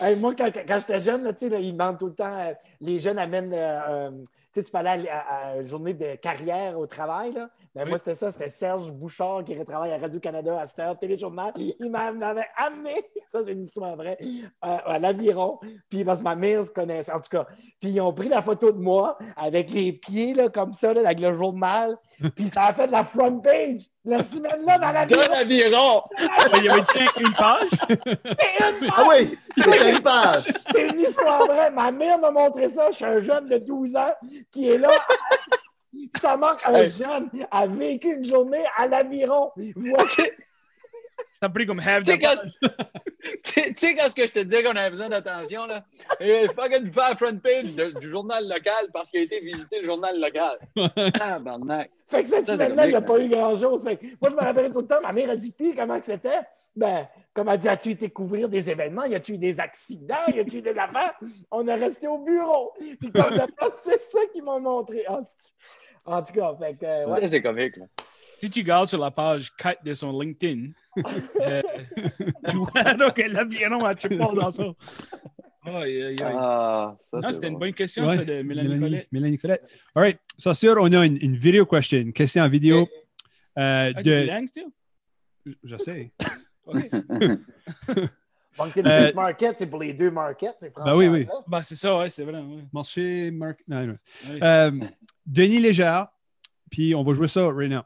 Hey, moi, quand, quand j'étais jeune, là, tu sais, là, ils demandent tout le temps, euh, les jeunes amènent, euh, euh, sais, tu parlais à, à- à une journée de carrière au travail. Là. Ben, Oui. Moi, c'était ça. C'était Serge Bouchard qui travaille à Radio-Canada à cette heure, téléjournal. Il m'a- m'avait amené, (laughs) ça, c'est une histoire vraie, à, à l'aviron. Puis, parce que ma mère se connaissait, en tout cas. Puis, ils ont pris la photo de moi avec les pieds, là, comme ça, là, avec le journal. Puis, ça a fait la front page. La semaine-là, dans De l'aviron. l'aviron! Il y avait une page? C'est une Ah oui, c'est une page. C'est une histoire vraie. Ma mère m'a montré ça. Je suis un jeune de 12 ans qui est là. Ça manque un Hey. jeune a vécu une journée à l'aviron. Voici. Ça a pris comme half (laughs) Tu sais, quand, page. ce que je te disais qu'on avait besoin d'attention, là, il faut que tu faire front page de- du journal local parce qu'il a été visiter le journal local. (laughs) Ah, barnac. Fait que cette semaine-là, il n'y a pas eu grand-chose. Fait que moi, je me rappelais tout le temps. Ma mère a dit Puis, comment c'était? Ben, comme elle dit As-tu été couvrir des événements? Y a-tu eu des accidents? Y a-tu eu des affaires? On est resté au bureau. Puis, comme (laughs) c'est ça qu'ils m'ont montré. Ah, en tout cas, fait que, euh, ouais. Ça, C'est comique. Là. Si tu regardes sur la page 4 de son LinkedIn, euh, tu vois que l'aviron a triple dans ça. Aïe, aïe, aïe. Ah, Non, c'est c'était une bon. bonne question, Ouais, ça, de Mélanie Colette. Mélanie Colette. All right. Ça, sûr, on a une, une vidéo question. Question en vidéo. euh, Ah, de... still? Je sais. (laughs) OK. (laughs) Moncton Euh, Fish Market, c'est pour les deux markets. C'est français. Ben oui, oui. Bah, c'est ça, ouais, c'est vrai. Ouais. Marché, marque. Non, non. Ouais. Euh, Denis Légère. Puis on va jouer ça right now.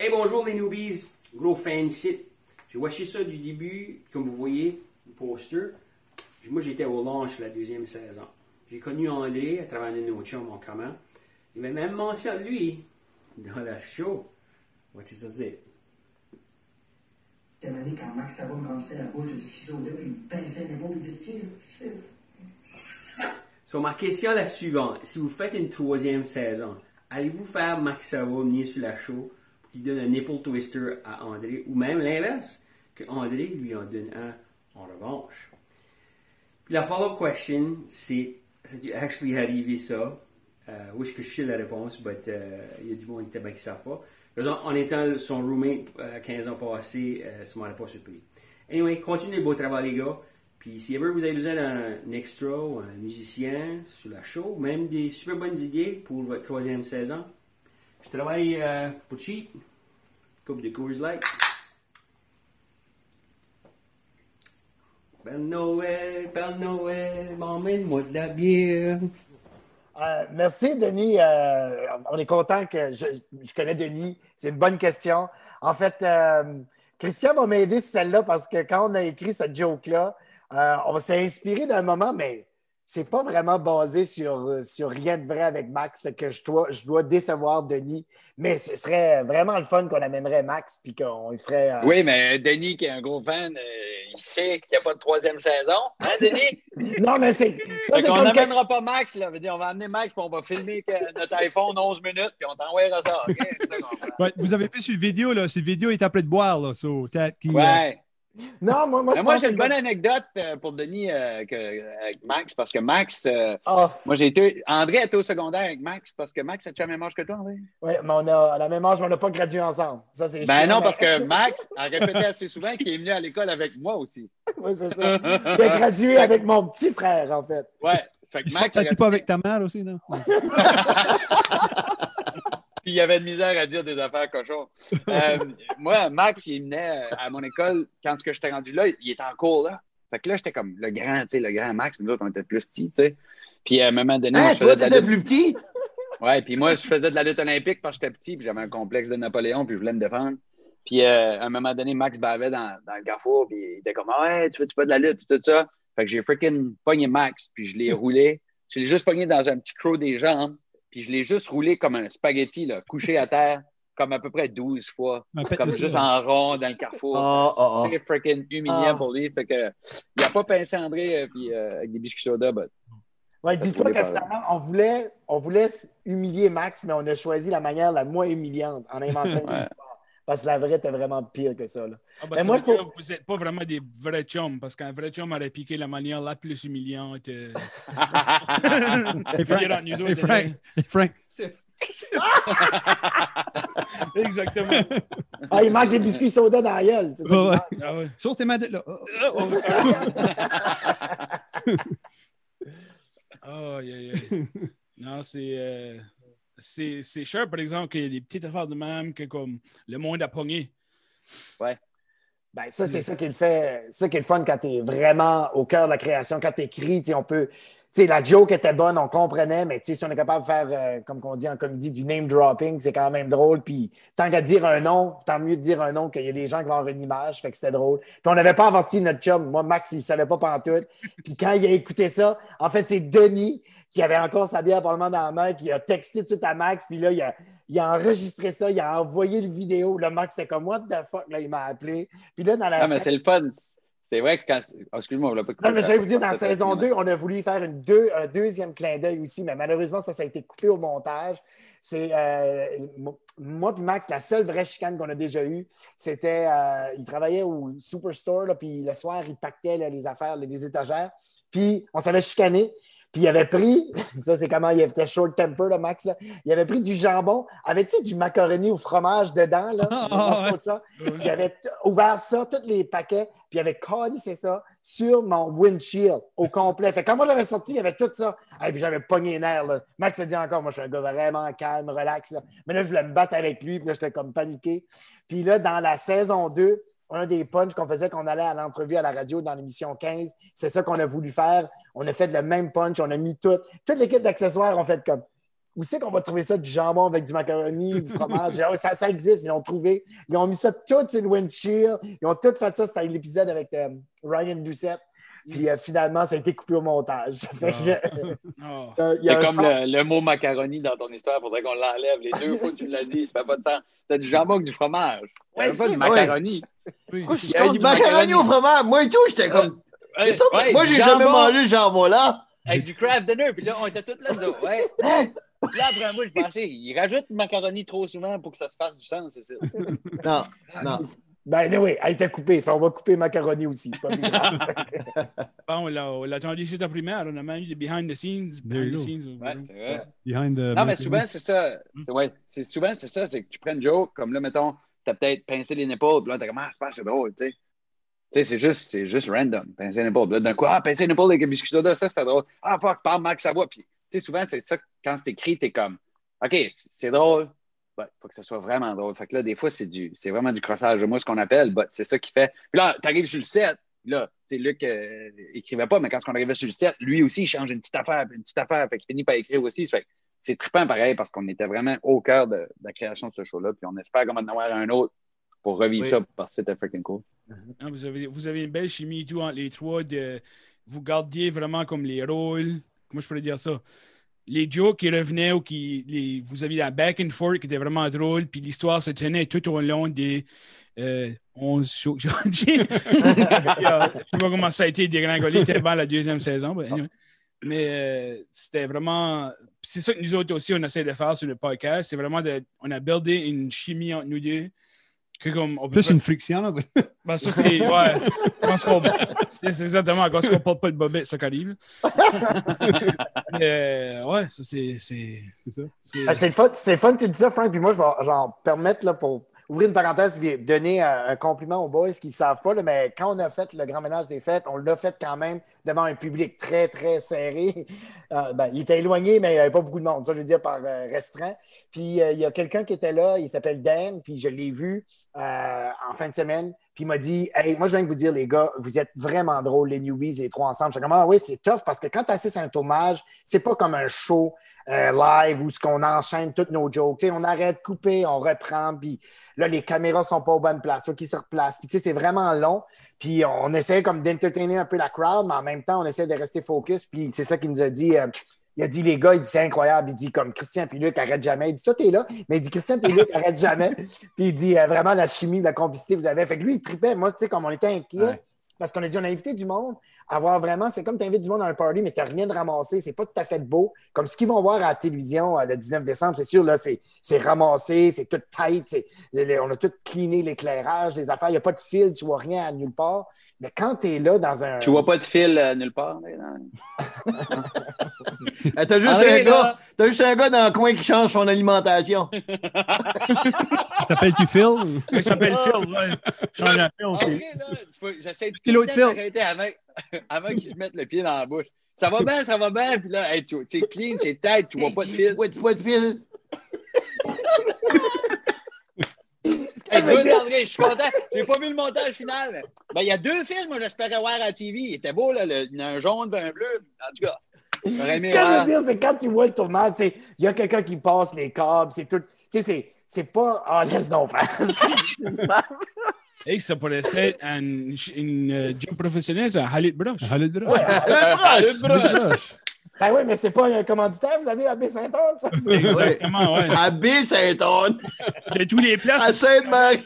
Hey bonjour les newbies, gros fan ici. J'ai watché ça du début, comme vous voyez, le poster. Moi j'étais au launch la deuxième saison. J'ai connu André à travers un de nos chums en commun. Il m'a même mentionné lui dans la show. What is it? Cette année, quand Max me remplissait la bouche de biscuits soda, il me pinçait les mots, il disait Tiens, (laughs) So, ma question est la suivante. Si vous faites une troisième saison, allez-vous faire Max Savo venir sur la show pour qu'il donne un nipple twister à André ou même l'inverse, que André lui en donne un en revanche? La follow-up question, c'est c'est actually arrivé ça? Euh, oui, je sais la réponse, mais il y a du monde qui ne savent pas. En étant son roommate euh, 15 ans passés, euh, ça ne m'aurait pas surpris. Anyway, continuez le beau travail, les gars. Puis, si ever vous avez besoin d'un extra ou un musicien sur la show, même des super bonnes idées pour votre troisième saison, je travaille euh, pour cheap. Coupe de Coors Light. Père Noël, Père Noël, m'emmène-moi de la bière. Euh, merci, Denis. Euh, on est content que je, je connais Denis. C'est une bonne question. En fait, euh, Christian va m'aider sur celle-là parce que quand on a écrit cette joke-là, euh, on s'est inspiré d'un moment, mais c'est pas vraiment basé sur, sur rien de vrai avec Max. Fait que je dois, je dois décevoir Denis. Mais ce serait vraiment le fun qu'on amènerait Max puis qu'on lui ferait. euh, Oui, mais Denis, qui est un gros fan, euh, il sait qu'il n'y a pas de troisième saison. Hein, Denis? (laughs) Non, mais c'est. ça, Fait c'est qu'on comme que- n'amènera pas Max, là. Dire, on va amener Max, puis on va filmer notre iPhone 11 minutes, puis on t'envoiera ça. Ouais, vous avez vu sur la vidéo, là, cette vidéo est appelée de boire, là. So, qu'il, euh, Ouais. Non, moi, moi, je Mais moi, pense j'ai que une bonne anecdote euh, pour Denis euh, que- avec Max, parce que Max, euh, Ah, moi, j'ai été. André était au secondaire avec Max, parce que Max, a-tu la même âge que toi, André? ouais, mais on a à la même âge, mais on n'a pas gradué ensemble. Ça, c'est Ben chiant, non, mais- parce que (laughs) Max a répété assez souvent qu'il est venu à l'école avec moi aussi. (laughs) Oui, c'est ça. (laughs) Il a gradué avec mon petit frère, en fait. Ouais. Fait que Max tue pas avec ta mère aussi, non? Puis il y avait de misère à dire des affaires cochons. Euh, (laughs) moi, Max, il venait à mon école quand ce que j'étais rendu là, il était en cours là. Fait que là, j'étais comme le grand, tu sais, le grand Max, nous autres, on était plus petits, tu sais. Puis à un moment donné, moi, Hein, je faisais toi, de la lutte. plus petit? (laughs) Ouais, puis moi, je faisais de la lutte olympique parce que j'étais petit, puis j'avais un complexe de Napoléon, puis je voulais me défendre. Puis euh, à un moment donné, Max bavait dans, dans le carrefour, puis il était comme Ouais, tu fais-tu pas de la lutte, puis tout ça. Fait que j'ai freaking pogné Max, puis je l'ai (laughs) roulé. Je l'ai juste pogné dans un petit croc des jambes, puis je l'ai juste roulé comme un spaghetti, là, couché à terre, comme à peu près 12 fois, comme juste en rond dans le carrefour. Ah, ah, ah. C'est freaking humiliant pour lui. Fait que il a pas pincé André euh, puis, euh, avec des biscuits soda, but Ouais, dis-toi que finalement, on voulait, on voulait humilier Max, mais on a choisi la manière la moins humiliante en inventant Ouais. Parce que la vraie était vraiment pire que ça. là. Ah, bah, Mais moi, veut je que vous n'êtes pas vraiment des vrais chums, parce qu'un vrai chum aurait piqué la manière la plus humiliante. euh, (laughs) Hey, Frank, autres, Frank, hey, Frank. (laughs) Exactement. Ah, il manque des biscuits soda dans la gueule. c'est ça Ouais. Ah ouais. Sur tes là. Oh, oh, ça- Oh, (laughs) aïe, aïe, aïe. Non, c'est. euh, c'est c'est cher, par exemple, que les petites affaires de même que comme le monde a pogné. Ben, ça, c'est ça qui le fait, ça qui est le fun quand tu es vraiment au cœur de la création. Quand tu écris, on peut. Sais, la joke était bonne, on comprenait, mais si on est capable de faire, euh, comme on dit en comédie, du name dropping, c'est quand même drôle. Puis tant qu'à dire un nom, tant mieux de dire un nom qu'il y a des gens qui vont avoir une image, fait que c'était drôle. Puis on n'avait pas averti notre chum. Moi, Max, il ne savait pas pantoute. Puis quand il a écouté ça, en fait, c'est Denis qui avait encore sa bière probablement dans la main, qui a texté tout à Max. Puis là, il a, il a enregistré ça, il a envoyé le vidéo. Le Max, c'était comme, what the fuck, là, il m'a appelé. Puis là, dans la Non, mais c'est le fun. C'est vrai que quand. oh, excuse-moi, on l'a pas non, mais je vais vous dire, dans saison que- 2, on a voulu faire une deux, un deuxième clin d'œil aussi, mais malheureusement, ça, ça a été coupé au montage. C'est euh, mo- moi Max, la seule vraie chicane qu'on a déjà eue, c'était euh, il travaillait au Superstore, là, puis le soir, il pactait là, les affaires, là, les étagères. Puis on s'avait chicané. Puis il avait pris, (laughs) ça c'est comment il était short temper, là, Max. là. Il avait pris du jambon avec tu sais, du macaroni au fromage dedans. Là, ouais. de ça. Il avait ouvert ça, tous les paquets, puis il avait c'est ça sur mon windshield au complet. Fait que quand moi j'avais sorti, il y avait tout ça. Et puis j'avais pogné les nerfs. Là. Max a dit encore, moi je suis un gars vraiment calme, relax. là. Mais là, je voulais me battre avec lui, puis là, j'étais comme paniqué. Puis là, dans la saison 2, un des punchs qu'on faisait qu'on allait à l'entrevue à la radio dans l'émission 15, c'est ça qu'on a voulu faire. On a fait le même punch, on a mis tout. Toute l'équipe d'accessoires ont fait comme. Où c'est qu'on va trouver ça du jambon avec du macaroni, du fromage? (laughs) Ah, ça, ça existe, ils l'ont trouvé. Ils ont mis ça tout sur une windshield. Ils ont tout fait ça. C'était l'épisode avec euh, Ryan Doucette. Puis euh, finalement, ça a été coupé au montage. (laughs) Oh. euh, il y a C'est comme le, le mot macaroni dans ton histoire, il faudrait qu'on l'enlève. Les deux fois que tu l'as dit, ça fait pas de sens. T'as du jambon avec du fromage. Ouais, pas du macaroni. Oui. Pourquoi je Il y a du macaroni au fromage. Moi et tout, j'étais comme. Ouais, C'est ça, ouais, moi, j'ai jamais jambon mangé ce jambon-là. Avec du craft dinner, puis là, on était tous là dedans. Ouais. (laughs) Là, après, moi, je pensais, il rajoute du macaroni trop souvent pour que ça se fasse du sens, c'est ça. Non, non. Ben oui, elle était coupée. Fait, on va couper macaroni aussi. Pas plus grave. (laughs) Bon, on l'a- on l'a attendu ici ta primaire. On a même eu des behind the scenes. Behind the scenes. Ouais, c'est vrai. Behind the Non, mais souvent, c'est ça. Mm. C'est- Ouais, c'est souvent, c'est ça, c'est que tu prends une joke, comme là, mettons, t'as peut-être pincé les épaules, puis là, t'es comme, ah, c'est pas assez drôle, tu sais. Tu sais, c'est juste, c'est juste random, pincer les épaules. Puis Là, d'un coup, ah, pincer les épaules avec un biscuit soda, ça, c'était drôle. Ah, fuck, parle Max Savoie. Puis, tu sais, souvent, c'est ça, quand c'est écrit, t'es comme, OK, c'est drôle, il faut que ce soit vraiment drôle. Fait que là, des fois, c'est du, c'est vraiment du crossage. Moi, ce qu'on appelle, but c'est ça qui fait. Puis là, t'arrives sur le set, là, tu sais, Luc euh, écrivait pas, mais quand on arrivait sur le set, lui aussi, il change une petite affaire, une petite affaire, fait qu'il finit par écrire aussi. Fait c'est trippant pareil parce qu'on était vraiment au cœur de, de la création de ce show-là, puis on espère qu'on va en avoir un autre pour revivre Oui. ça parce que c'était freaking cool. Hein, vous, avez, vous avez une belle chimie et tout entre les trois. De, vous gardiez vraiment comme les rôles. Comment je pourrais dire ça? Les jokes qui revenaient ou qui. Les, vous aviez la back and forth qui était vraiment drôle. Puis l'histoire se tenait tout au long des euh, 11 shows que j'ai dit. (laughs) Euh, Je sais pas comment ça a été dégringolé tellement la deuxième saison. anyway. Mais euh, c'était vraiment. C'est ça que nous autres aussi, on essaie de faire sur le podcast. C'est vraiment de. On a buildé une chimie entre nous deux. Que comme on peut Plus pas- une friction. Là. ben, ça, c'est. Ouais. C'est c'est exactement quand on porte pas de bobette, ça arrive. (laughs) Mais, euh, ouais, ça, c'est. C'est C'est ça. c'est- Ah, C'est le fun, c'est le fun que tu dis ça, Frank. Puis moi, je vais j'en permettre là, pour ouvrir une parenthèse et donner un, un compliment aux boys qui ne savent pas. mais quand on a fait le grand ménage des fêtes, on l'a fait quand même devant un public très, très serré. (laughs) Euh, ben, il était éloigné, mais il n'y avait pas beaucoup de monde. Ça, je veux dire par euh, restreint. Puis euh, il y a quelqu'un qui était là, il s'appelle Dan, puis je l'ai vu euh, en fin de semaine. Puis il m'a dit Hey, moi, je viens de vous dire, les gars, vous êtes vraiment drôles, les newbies, les trois ensemble. Suis comme Ah oui, c'est tough parce que quand tu assistes à un tournage, c'est pas comme un show euh, live où ce qu'on enchaîne toutes nos jokes. On arrête de couper, on reprend, puis là, les caméras sont pas aux bonnes places, qu'ils se replacent. Puis tu sais, c'est vraiment long. Puis on essaie comme d'entertainer un peu la crowd, mais en même temps, on essaie de rester focus. Puis c'est ça qu'il nous a dit. euh, il a dit, les gars, il dit, c'est incroyable. Il dit, comme Christian puis Luc, arrête jamais. Il dit, toi, t'es là. Mais il dit, Christian puis (laughs) Luc, arrête jamais. Puis il dit, euh, vraiment, la chimie, la complicité, vous avez. Fait que lui, il tripait. Moi, tu sais, comme on était inquiet, Ouais. parce qu'on a dit, on a invité du monde à voir vraiment, c'est comme tu invites du monde à un party, mais tu n'as rien de ramassé. C'est pas tout à fait beau. Comme ce qu'ils vont voir à la télévision euh, le 19 décembre, c'est sûr, là, c'est c'est ramassé, c'est tout tight. on a tout cleané l'éclairage, les affaires. Il n'y a pas de fil, tu vois rien à nulle part. Mais quand tu es là dans un. Tu vois pas de fil euh, nulle part. Ah, (laughs) T'as juste, un gars- t'as juste un gars dans le coin qui change son alimentation. (laughs) S'appelle-tu Phil? Il s'appelle Phil, ouais. (laughs) Change peux- j'essaie de le temps Phil. (laughs) avant, avant qu'il se mette le pied dans la bouche. Ça va bien, ça va bien. Puis là, hey, tu- c'est clean, c'est tête, tu vois pas de fil. Pas de, pas de fil. (laughs) Hey, André, je suis content. J'ai pas vu le montage final. mais- Ben, il y a deux films, moi, j'espérais voir à la TV. Il était beau, là. le- Il y en a un jaune et un bleu. En tout cas, Ce que je veux dire, c'est quand tu vois le tournage, tu il y a quelqu'un qui passe les câbles, c'est tout. Tu sais, c'est- c'est pas. Ah, laisse donc faire. (laughs) Hey, ça pourrait être un, une euh, job professionnel, c'est un Halit Brush. Khalid Broche. Le broche. ben oui, mais c'est pas un commanditaire, vous avez AB Saint-Anne, ça? c'est- Exactement, ouais. À Baie-Saint-Anne. De tous les À places, Sainte-Marie.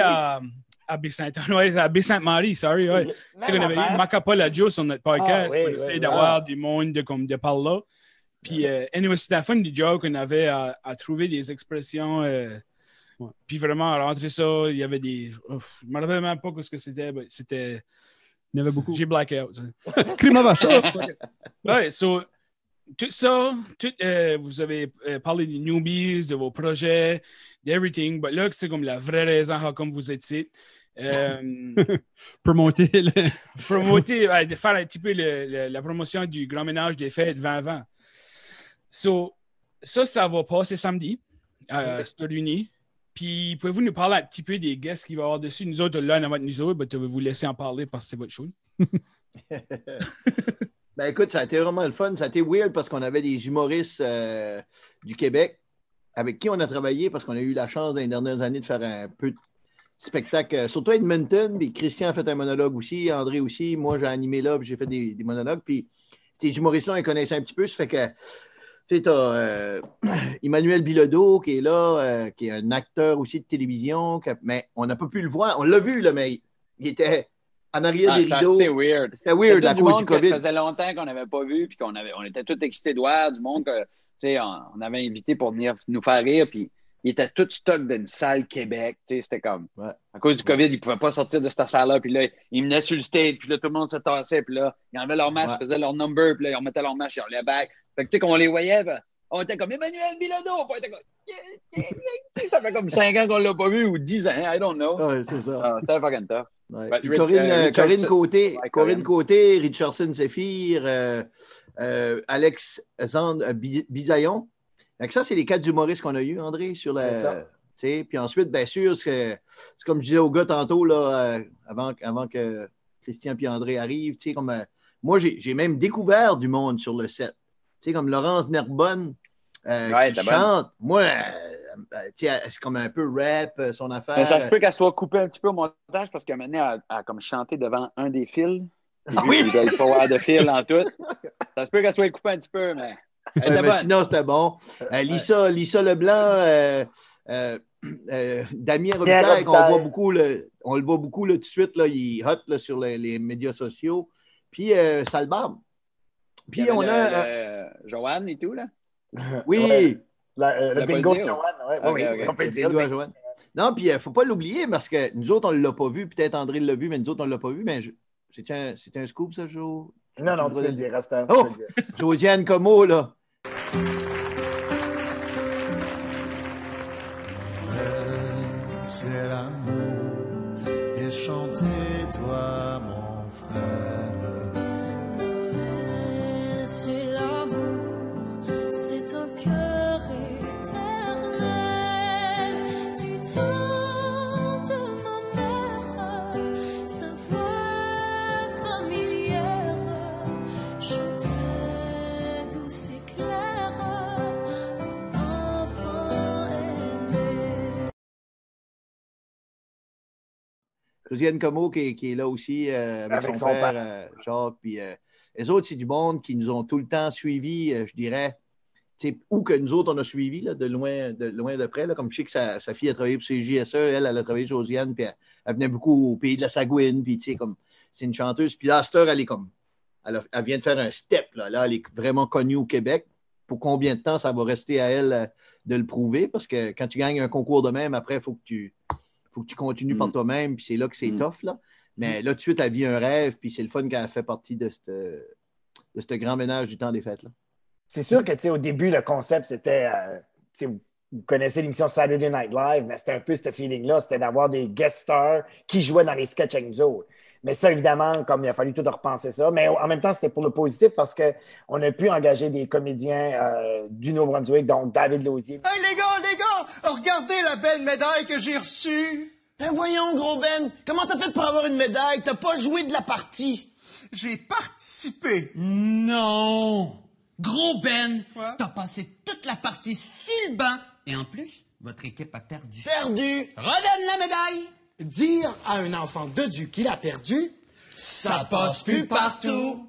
à, à Baie-Saint-Anne, ouais, à Baie-Sainte-Marie, sorry, ouais. C'est qu'on avait eu Joe sur notre podcast. Ah, oui, on oui, essaie oui. d'avoir du monde de, comme, de par là. Puis, euh, anyway, c'était la fin du job qu'on avait à, à trouver des expressions. euh, Ouais. Puis vraiment, rentrer ça, il y avait des. Ouf, je ne me rappelle même pas ce que c'était. mais C'était. Il y avait beaucoup. J'ai blackout. ça. (laughs) Crime à vache. (laughs) Ouais, so, tout ça, tout, euh, vous avez euh, parlé des newbies, de vos projets, d'everything, mais là, c'est comme la vraie raison comme vous êtes ici. Euh, (laughs) Pour monter le... promoter, ouais, de faire un petit peu le- le- la promotion du grand ménage des fêtes 2020. So, ça, ça va passer samedi à Stade-Uni. Puis, pouvez-vous nous parler un petit peu des guests qu'il va y avoir dessus? Nous autres, là, on nous autres, je vais vous laisser en parler parce que c'est votre show. (laughs) Ben écoute, ça a été vraiment le fun. Ça a été weird parce qu'on avait des humoristes euh, du Québec avec qui on a travaillé parce qu'on a eu la chance dans les dernières années de faire un peu de spectacle, euh, surtout Edmonton. Puis Christian a fait un monologue aussi, André aussi. Moi, j'ai animé là, j'ai fait des, des monologues. Puis ces humoristes-là, ils connaissaient un petit peu. Ça fait que, tu sais, t'as euh, (clears throat) Emmanuel Bilodeau qui est là, euh, qui est un acteur aussi de télévision. mais on n'a pas pu le voir. On l'a vu, là, mais il était en arrière Ah, des c'était rideaux. assez weird. C'était weird C'était à cause du COVID. Ça faisait longtemps qu'on n'avait pas vu, puis qu'on avait, on était tous excités de voir du monde que, tu sais, on, on avait invité pour venir nous faire rire, puis il était tout stock d'une salle Québec, tu sais, c'était comme, Ouais. à cause du COVID, ils ne pouvaient pas sortir de cette affaire-là, puis là, ils venaient sur le stage, puis là, tout le monde se tassait, puis là, ils enlevaient leur Ouais. ils faisaient leur number, puis là, ils remettaient leur masque, ils enlevaient back. Fait que, tu sais, quand on les voyait, ben, on était comme Emmanuel Bilodeau, on était comme, ça fait comme 5 ans qu'on l'a pas vu, ou 10 ans, I don't know. Ouais, c'est ça. Ah, c'était fucking tough. Ouais. Puis Rich- Corinne, euh. Corinne Côté, Ouais, Corinne. Côté, Richardson Zephyr, euh, euh, Alex Zand euh, Bi- Bisaillon. Ça, c'est les quatre humoristes qu'on a eu, André, sur C'est la. ça. Puis ensuite, bien sûr, c'est c'est comme je disais au gars tantôt, là, euh, avant, avant que Christian et André arrivent, comme euh, moi, j'ai j'ai même découvert du monde sur le set. Tu sais, comme Laurence Nerbonne, euh, Ouais, qui bonne. chante. Moi, euh, euh, tu sais, c'est comme un peu rap, euh, son affaire. Mais ça se peut qu'elle soit coupée un petit peu au montage parce qu'elle maintenant à, à comme chanter devant un des fils. Ah oui? Il doit pas avoir de fil en tout. Ça se peut qu'elle soit coupée un petit peu, mais (laughs) elle Ouais, était mais bonne. sinon, c'était bon. Euh, Lisa, Lisa Leblanc, euh, euh, euh, Damien Robitaille, qu'on voit beaucoup, le- on le voit beaucoup là, tout de suite, là, il est hot là, sur les, les médias sociaux. Puis euh, Salbam. Puis on le- a. euh, le- Joanne et tout, là? (laughs) oui, Ouais. La- euh, le bingo de Joanne, ouais, Ok, oui, ok. on peut le dire. Bingo à Joanne. Non, puis il ne faut pas l'oublier parce que nous autres, on ne l'a pas vu. Peut-être André l'a vu, mais nous autres, on ne l'a pas vu. Mais je- c'est un, scoop, ça, Jo? Non, non, tu peux le dire, reste un. Oh! (laughs) Josiane Como, là. Josiane Como qui, est- qui est là aussi euh, avec, Avec son, son père, père. euh, Jacques. Puis, euh, les autres, c'est du monde qui nous ont tout le temps suivis, je dirais. Ou que nous autres, on a suivi là, de loin de loin de près. Là, comme je sais que sa, sa fille a travaillé pour CJSE, elle, elle a travaillé Josiane, puis elle, elle venait beaucoup au pays de la Sagouine, puis tu sais, comme c'est une chanteuse. Puis là, à cette heure, elle est comme. Elle, a- elle vient de faire un step. Là. là, elle est vraiment connue au Québec. Pour combien de temps ça va rester à elle de le prouver? Parce que quand tu gagnes un concours de même, après, il faut que tu faut que tu continues Mm. par toi-même, puis c'est là que c'est Mm. tough. Là. Mais là, tout de suite, elle vit un rêve, puis c'est le fun qu'elle fait partie de cette, de ce grand ménage du temps des fêtes. Là. C'est sûr que, tu sais, au début, le concept, c'était, euh, tu sais, vous connaissez l'émission Saturday Night Live, mais c'était un peu ce feeling-là, c'était d'avoir des guest stars qui jouaient dans les sketchs avec nous autres. Mais ça, évidemment, comme il a fallu tout repenser ça. Mais en même temps, c'était pour le positif parce qu'on a pu engager des comédiens euh, du Nouveau-Brunswick, donc David Lausier. Hey les gars, les gars, regardez la belle médaille que j'ai reçue. Ben voyons, gros Ben, comment t'as fait pour avoir une médaille? T'as pas joué de la partie. J'ai participé. Non! Gros Ben, t'as passé toute la partie sur le banc et en plus, votre équipe a perdu. Perdu. Redonne la médaille! Dire à un enfant de Dieu qu'il a perdu, Ça passe plus partout!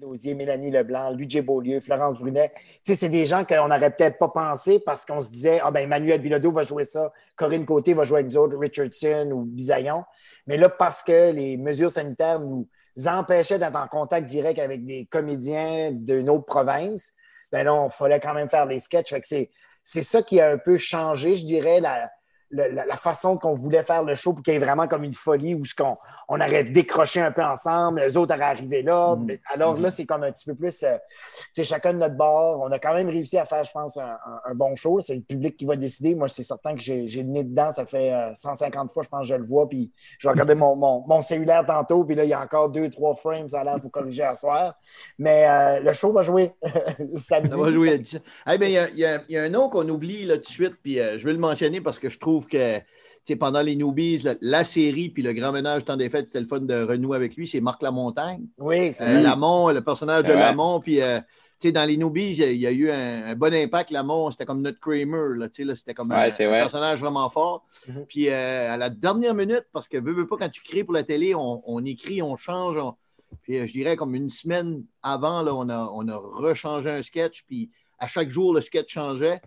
Lausier, Mélanie Leblanc, Luigi Beaulieu, Florence Brunet. C'est des gens qu'on n'aurait peut-être pas pensé parce qu'on se disait, ah ben Emmanuel Bilodeau va jouer ça, Corinne Côté va jouer avec nous autres, Richardson ou Bisaillon. Mais là, parce que les mesures sanitaires nous empêchaient d'être en contact direct avec des comédiens d'une autre province, ben là, il fallait quand même faire les sketchs. C'est ça qui a un peu changé, je dirais, la, la, la- la façon qu'on voulait faire le show pour qu'il y ait vraiment comme une folie où ce qu'on on aurait décroché un peu ensemble, les autres auraient arrivé là. Mais Alors là, c'est comme un petit peu plus, euh, tu sais, chacun de notre bord. On a quand même réussi à faire, je pense, un, un- un bon show. C'est le public qui va décider. Moi, c'est certain que j'ai le nez dedans. Ça fait euh, 150 fois, je pense, que je le vois. Puis je regardais (laughs) mon, mon, mon cellulaire tantôt. Puis là, il y a encore deux, trois frames. Ça a l'air, faut corriger à soir. Mais euh, le show va jouer (laughs) samedi. Ça va jouer à 10. Eh bien, il y a- y, y un nom qu'on oublie là, tout de suite, puis euh, je vais le mentionner parce que je trouve que tu sais, pendant les Newbies, la, la série puis le grand ménage temps des fêtes, c'était le fun de renouer avec lui, c'est Marc Lamontagne. Oui, c'est Euh. Lamont, le personnage de Ouais. Lamont, puis euh, tu sais, dans les Newbies, il y a, il y a eu un, un bon impact. Lamont, c'était comme notre Kramer, là, tu sais, là, c'était comme un, Ouais, c'est un vrai. personnage vraiment fort. Mhm. Puis euh, à la dernière minute, parce que veux, veux pas, quand tu crées pour la télé, on, on écrit, on change. on- Puis euh, je dirais comme une semaine avant, là, on, a, on a rechangé un sketch, puis à chaque jour, le sketch changeait.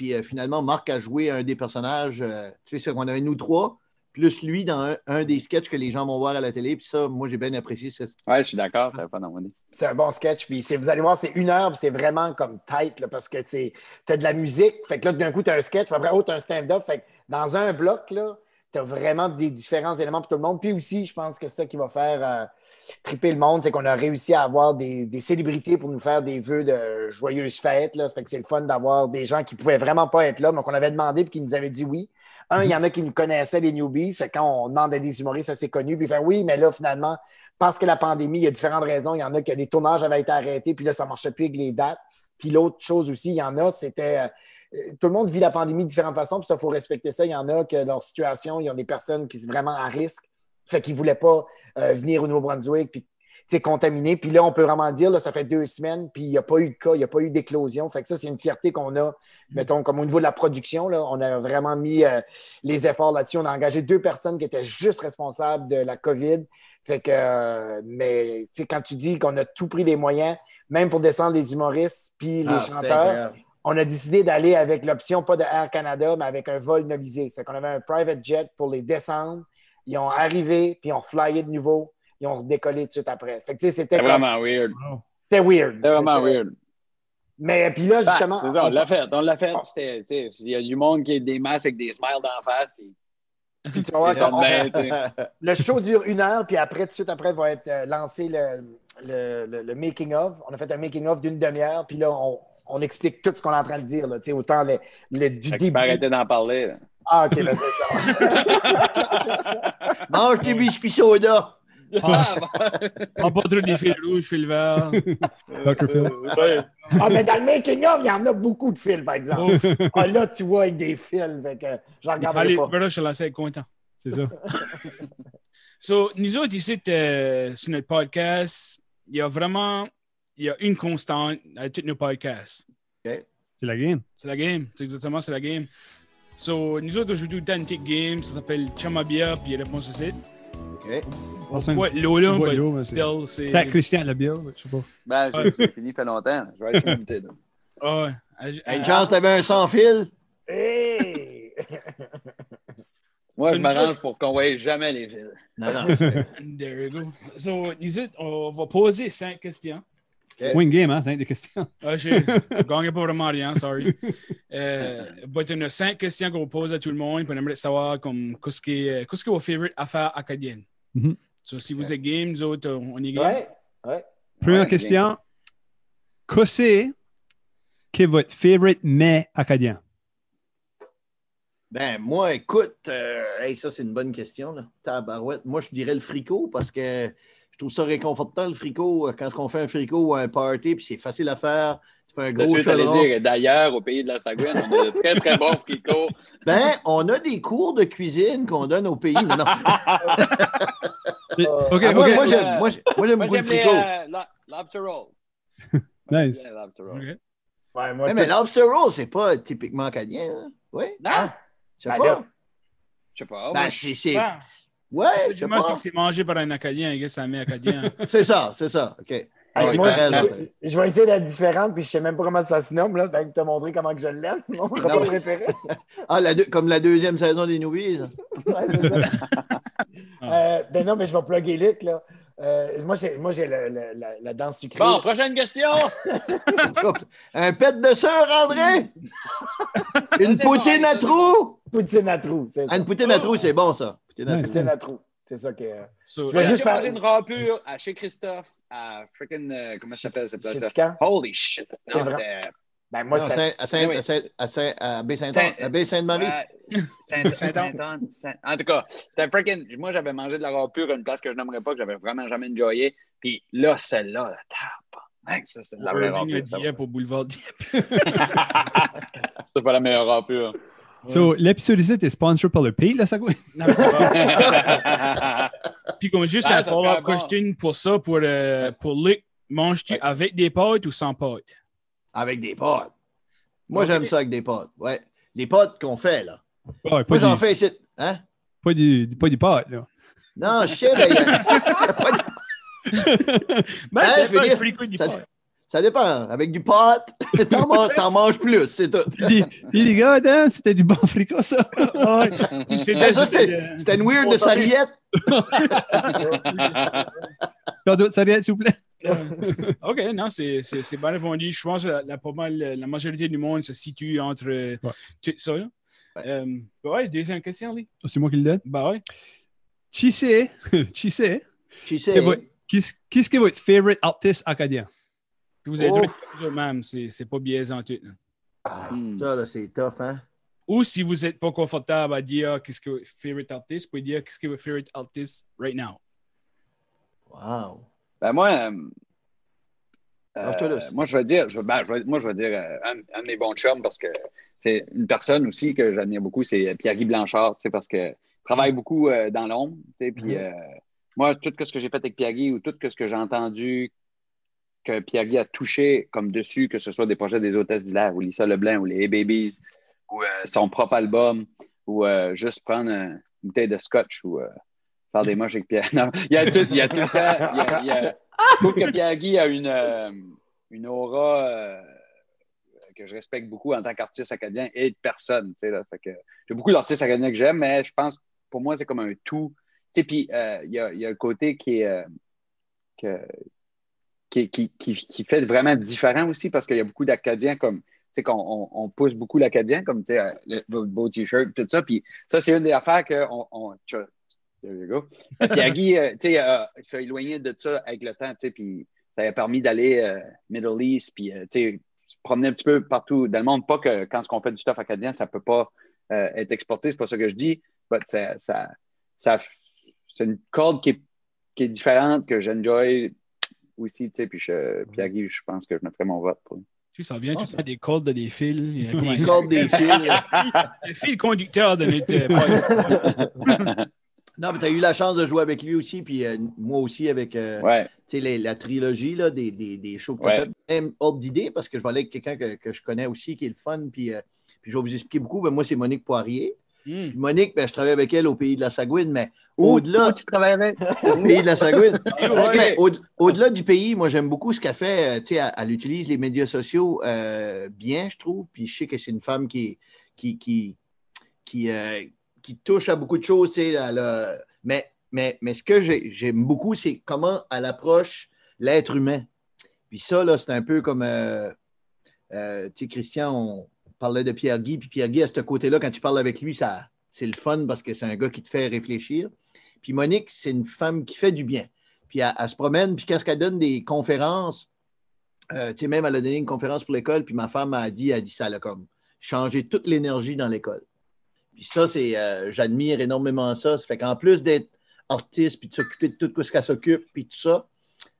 Puis euh, finalement, Marc a joué un des personnages. euh, tu sais, c'est qu'on avait nous trois, plus lui dans un, un des sketchs que les gens vont voir à la télé. Puis ça, moi, j'ai bien apprécié ça. Ouais, je suis d'accord. C'est un bon sketch. Puis vous allez voir, c'est une heure, puis c'est vraiment comme tight, là, parce que tu as de la musique. Fait que là, d'un coup, tu as un sketch, puis après, oh, tu as un stand-up. Fait que dans un bloc, là, tu as vraiment des différents éléments pour tout le monde. Puis aussi, je pense que c'est ça qui va faire euh, triper le monde, c'est qu'on a réussi à avoir des, des célébrités pour nous faire des vœux de joyeuses fêtes. Là. Fait que c'est le fun d'avoir des gens qui pouvaient vraiment pas être là, mais qu'on avait demandé puis qui nous avaient dit oui. Un, il y en a qui nous connaissaient, les newbies. Que quand on demande à des humoristes assez connus, puis ils font oui, mais là, finalement, parce que la pandémie, il y a différentes raisons. Il y en a que les tournages avaient été arrêtés, puis là, ça ne marchait plus avec les dates. Puis l'autre chose aussi, il y en a, c'était. euh, tout le monde vit la pandémie de différentes façons, puis ça, il faut respecter ça. Il y en a que leur situation, il y a des personnes qui sont vraiment à risque, fait qu'ils ne voulaient pas euh, venir au Nouveau-Brunswick, puis contaminés. Puis là, on peut vraiment dire, là, ça fait deux semaines, puis il n'y a pas eu de cas, il n'y a pas eu d'éclosion. Fait que ça, c'est une fierté qu'on a, mettons, comme au niveau de la production, là, on a vraiment mis euh, les efforts là-dessus. On a engagé deux personnes qui étaient juste responsables de la COVID. Fait que, euh, mais tu sais, quand tu dis qu'on a tout pris les moyens, même pour descendre les humoristes puis les Ah, chanteurs, on a décidé d'aller avec l'option pas de Air Canada, mais avec un vol novisé. Fait qu'on avait un private jet pour les descendre. Ils ont arrivé, puis ils ont flyé de nouveau. Ils ont redécollé tout de suite après. Fait que, tu sais, c'était comme- vraiment weird. C'était weird. C'est vraiment C'était- weird. Mais puis là, Ben, justement. c'est ça, on l'a fait. On l'a fait. C'était, Il y a du monde qui a des masques avec des smiles d'en face. Puis, puis tu vas voir, c'est ça, on- (laughs) le show dure une heure, puis après, tout de suite après, va être euh, lancé le, le, le- le making-of. On a fait un making-of d'une demi-heure, puis là, on, on explique tout ce qu'on est en train de dire. Là, Tu sais, autant le, le- du début. d'en parler. là. Ah, OK, ben c'est ça. (laughs) Mange tes biscuits soda. Ah, Prends pas trop des fils rouges, fils verts. (laughs) Dr. Phil. Ah, mais dans le making-of, il y en a beaucoup de fils, par exemple. Ouf. Ah, là, tu vois avec des fils, fait que j'en regarderai Allez, pas. là, je suis lancé content. C'est ça. (laughs) So, nous autres ici, euh, sur notre podcast, il y a vraiment il y a une constante à tous nos podcasts. C'est la game. C'est la game. C'est exactement c'est la game. So, nous autres, on joue tout le temps une petite game. Ça s'appelle Chamabia, puis réponse ici. OK. On voit Lola, mais c'est- still, c'est. Fait Christian la bière, je sais pas. Ben, c'est fini, fait longtemps. Je vais être limité. là. Ah ouais. Ah, Hey, une ah, chance, t'avais un sans fil. Hey! Moi, je m'arrange pour qu'on voie jamais les fils. Non, non. There you go. So, nous autres, on va poser cinq questions. Win game, hein, c'est des questions. (laughs) Ah, j'ai (laughs) gagné pas vraiment rien, sorry. (laughs) Euh, but on a cinq questions qu'on pose à tout le monde. Puis on aimerait savoir comme qu'est-ce qui est qu'est-ce qui est vos favorite affaires acadiennes? Mhm. So, si vous êtes game, nous autres, on est game. Ouais, ouais. Première Ouais, question. Qu'est-ce qui est votre favorite mets acadien? Ben, moi, écoute, euh, hey, ça, c'est une bonne question. Là. Tabarouette. Moi, je dirais le fricot parce que je trouve ça réconfortant, le fricot, euh, quand on fait un fricot ou un party, puis c'est facile à faire. Tu fais un gros dire, d'ailleurs, au pays de la Sagouine, on a de très, très bons fricots. (laughs) Ben, on a des cours de cuisine qu'on donne au pays. Non, non. (laughs) OK, Ah, OK. moi, moi, Euh, j'aime, moi, j'aime- moi, j'aime beaucoup le fricot. euh, lo- lobster roll. (laughs) Nice. Ouais, lobster roll. OK. Ouais, moi, Eh, mais lobster roll, c'est pas typiquement acadien. Hein? Oui? Non, Je sais Ben pas. là. je sais pas. Ben, moi, c'est. C'est- Ah, Ouais, je sais pas. c'est que c'est mangé par un Acadien, I guess, ça met Acadien. (laughs) C'est ça, c'est ça. OK. Hey, Ouais, moi, je, je vais essayer d'être différente, puis je sais même pas comment ça se nomme, là. Fait que te montrer comment que je l'aime, mon repas mais- préféré. (laughs) Ah, la deux- comme la deuxième saison des Newbies. (laughs) Ouais, c'est ça. Euh, ben non, mais je vais plugger Luc, là. Euh, moi, j'ai, moi, j'ai le- le- la, la danse sucrée. Bon, prochaine question. Un pet de sœur, André? Une c'est poutine à ça, c'est trou? Poutine à trous, c'est Ah, ça. une poutine à trou, c'est bon, ça. Poutine à. Poutine à trous. C'est ça que. So, Je vais J'ai juste faire- mangé une râpure à chez Christophe, à freaking. euh, comment ça s'appelle cette place? Holy shit. Non, c'était. Ben, moi, c'est Saint- à Saint- à Saint- à Saint- à Baie-Saint-Anne, Saint- à Baie-Sainte-Marie. (laughs) Saint-Anne. Saint- En tout cas, c'était freaking. Moi, j'avais mangé de la râpure à une place que je n'aimerais pas, que j'avais vraiment jamais enjoyé. Puis là, celle-là, là, tabarnak, ça, c'est de la ça va. Dieppe au boulevard Dieppe. (laughs) C'est pas la meilleure râpure. So, l'épisode ici est sponsor par le pays, là, ça quoi? (laughs) Non, mais c'est pas- (laughs) Puis comme juste un follow-up question pour ça, pour, euh, pour Luc, manges-tu Ouais. avec des pâtes ou sans pâtes? Avec des pâtes. Moi, j'aime ça avec des pâtes. Ouais. Les pâtes qu'on fait, là. Ouais, Moi, pas, j'en du, fais ici. Hein? pas, du, pas du pot, là. Non, je sais, mais pas de- Ben, (laughs) Hein, je veux dire, ça-. Ça dépend. Avec du pot, (laughs) t'en manges, t'en manges plus, c'est tout. Il dit, il dit, gars, c'était du bon fricot, ça. Ah ouais. Mais C'était ça, c'était, c'était c'était une weird de serviette. (laughs) Faire d'autres serviettes, s'il vous plaît. (laughs) OK, non, c'est c'est- c'est bien répondu. Je pense que la, la, pas mal, la majorité du monde se situe entre tout ça. Là? Ouais. Euh, ben ouais, deuxième question, Lee. Oh, C'est moi qui le donne? Ben ouais. Qui c'est, qui c'est, Tu sais. que votre- qu'est-ce qu'est-ce que votre favorite artiste acadien? Puis vous avez Ouf. dit vous-même, c'est c'est pas biaisant tout. là. Ah, Hmm. ça, là, c'est tough, hein? Ou si vous n'êtes pas confortable à dire qu'est-ce que votre favorite artist, vous pouvez dire qu'est-ce que votre favorite artist right now? Wow. Ben moi, euh, Ah, euh, moi je vais dire, je, ben, je vais- moi je vais dire euh, un, un de mes bons chums parce que c'est une personne aussi que j'admire beaucoup, c'est Pierre-Guy Blanchard, tu sais, parce que il travaille beaucoup euh, dans l'ombre, tu sais, puis Mhm. euh, moi tout ce que j'ai fait avec Pierre-Guy ou tout ce que j'ai entendu que Pierre-Guy a touché comme dessus, que ce soit des projets des Hôtesses d'Hilaire ou Lisa Leblanc ou les Hey Babies ou euh, son propre album ou euh, juste prendre un- une bouteille de scotch ou euh, faire des moches avec Pierre. (laughs) Il y a tout, il y a tout il y a- je trouve que Pierre-Guy a une, une aura que je respecte beaucoup en tant qu'artiste acadien et de personne. J'ai beaucoup d'artistes acadiens que j'aime, mais je pense pour moi, c'est comme un tout. Puis il y, a, y a le côté qui est. qui, qui, qui, qui fait vraiment différent aussi parce qu'il y a beaucoup d'Acadiens comme. Tu sais, qu'on on, on pousse beaucoup l'Acadien, comme tu sais, euh, le beau, t-shirt, tout ça. Puis ça, c'est une des affaires qu'on. On, There you go. Pierre-Guy, euh, tu sais, euh, s'est éloigné de ça avec le temps, tu sais, puis ça a permis d'aller euh, Middle East, puis, euh, tu sais, se promener un petit peu partout dans le monde. Pas que quand on fait du stuff acadien, ça peut pas euh, être exporté, c'est pas ça que je dis, mais ça, ça, ça- c'est une corde qui est, qui est différente, que j'enjoy aussi, tu sais, puis je- Pierre-Guy, je pense que je mettrais mon vote pour lui. Tu ça vient tout le temps des cordes de des fils. Un- cordes des (laughs) fils. Le fil conducteur de notre euh. (laughs) Non, mais tu as eu la chance de jouer avec lui aussi, puis euh, moi aussi avec euh, Ouais. tu sais, les- la trilogie là, des, des, des shows que tu Ouais. fait. Même ordre d'idée, parce que je vais aller avec quelqu'un que, que je connais aussi, qui est le fun, puis, euh, puis je vais vous expliquer beaucoup. Ben, moi, c'est Monique Poirier. Hmm. Monique, ben, je travaille avec elle au pays de la Sagouine, mais au-delà où tu au (laughs) pays de la Sagouine. (laughs) Au- Au-delà du pays, moi, j'aime beaucoup ce qu'elle fait. euh, tu sais, elle, elle utilise les médias sociaux euh, bien, je trouve. Puis je sais que c'est une femme qui, qui, qui, qui, euh, qui touche à beaucoup de choses. tu sais, elle a- mais, mais, mais ce que j'ai- j'aime beaucoup, c'est comment elle approche l'être humain. Puis ça, là, c'est un peu comme, euh, tu sais, Christian, on parlait de Pierre-Guy. Puis Pierre-Guy, à ce côté-là, quand tu parles avec lui, ça, c'est le fun parce que c'est un gars qui te fait réfléchir. Puis Monique, c'est une femme qui fait du bien. Puis elle, elle se promène, puis quand elle donne des conférences, euh, tu sais, même elle a donné une conférence pour l'école, puis ma femme a dit, elle a dit ça, elle a comme changé toute l'énergie dans l'école. Puis ça, c'est, euh, j'admire énormément ça. Ça fait qu'en plus d'être artiste, puis de s'occuper de tout ce qu'elle s'occupe, puis tout ça,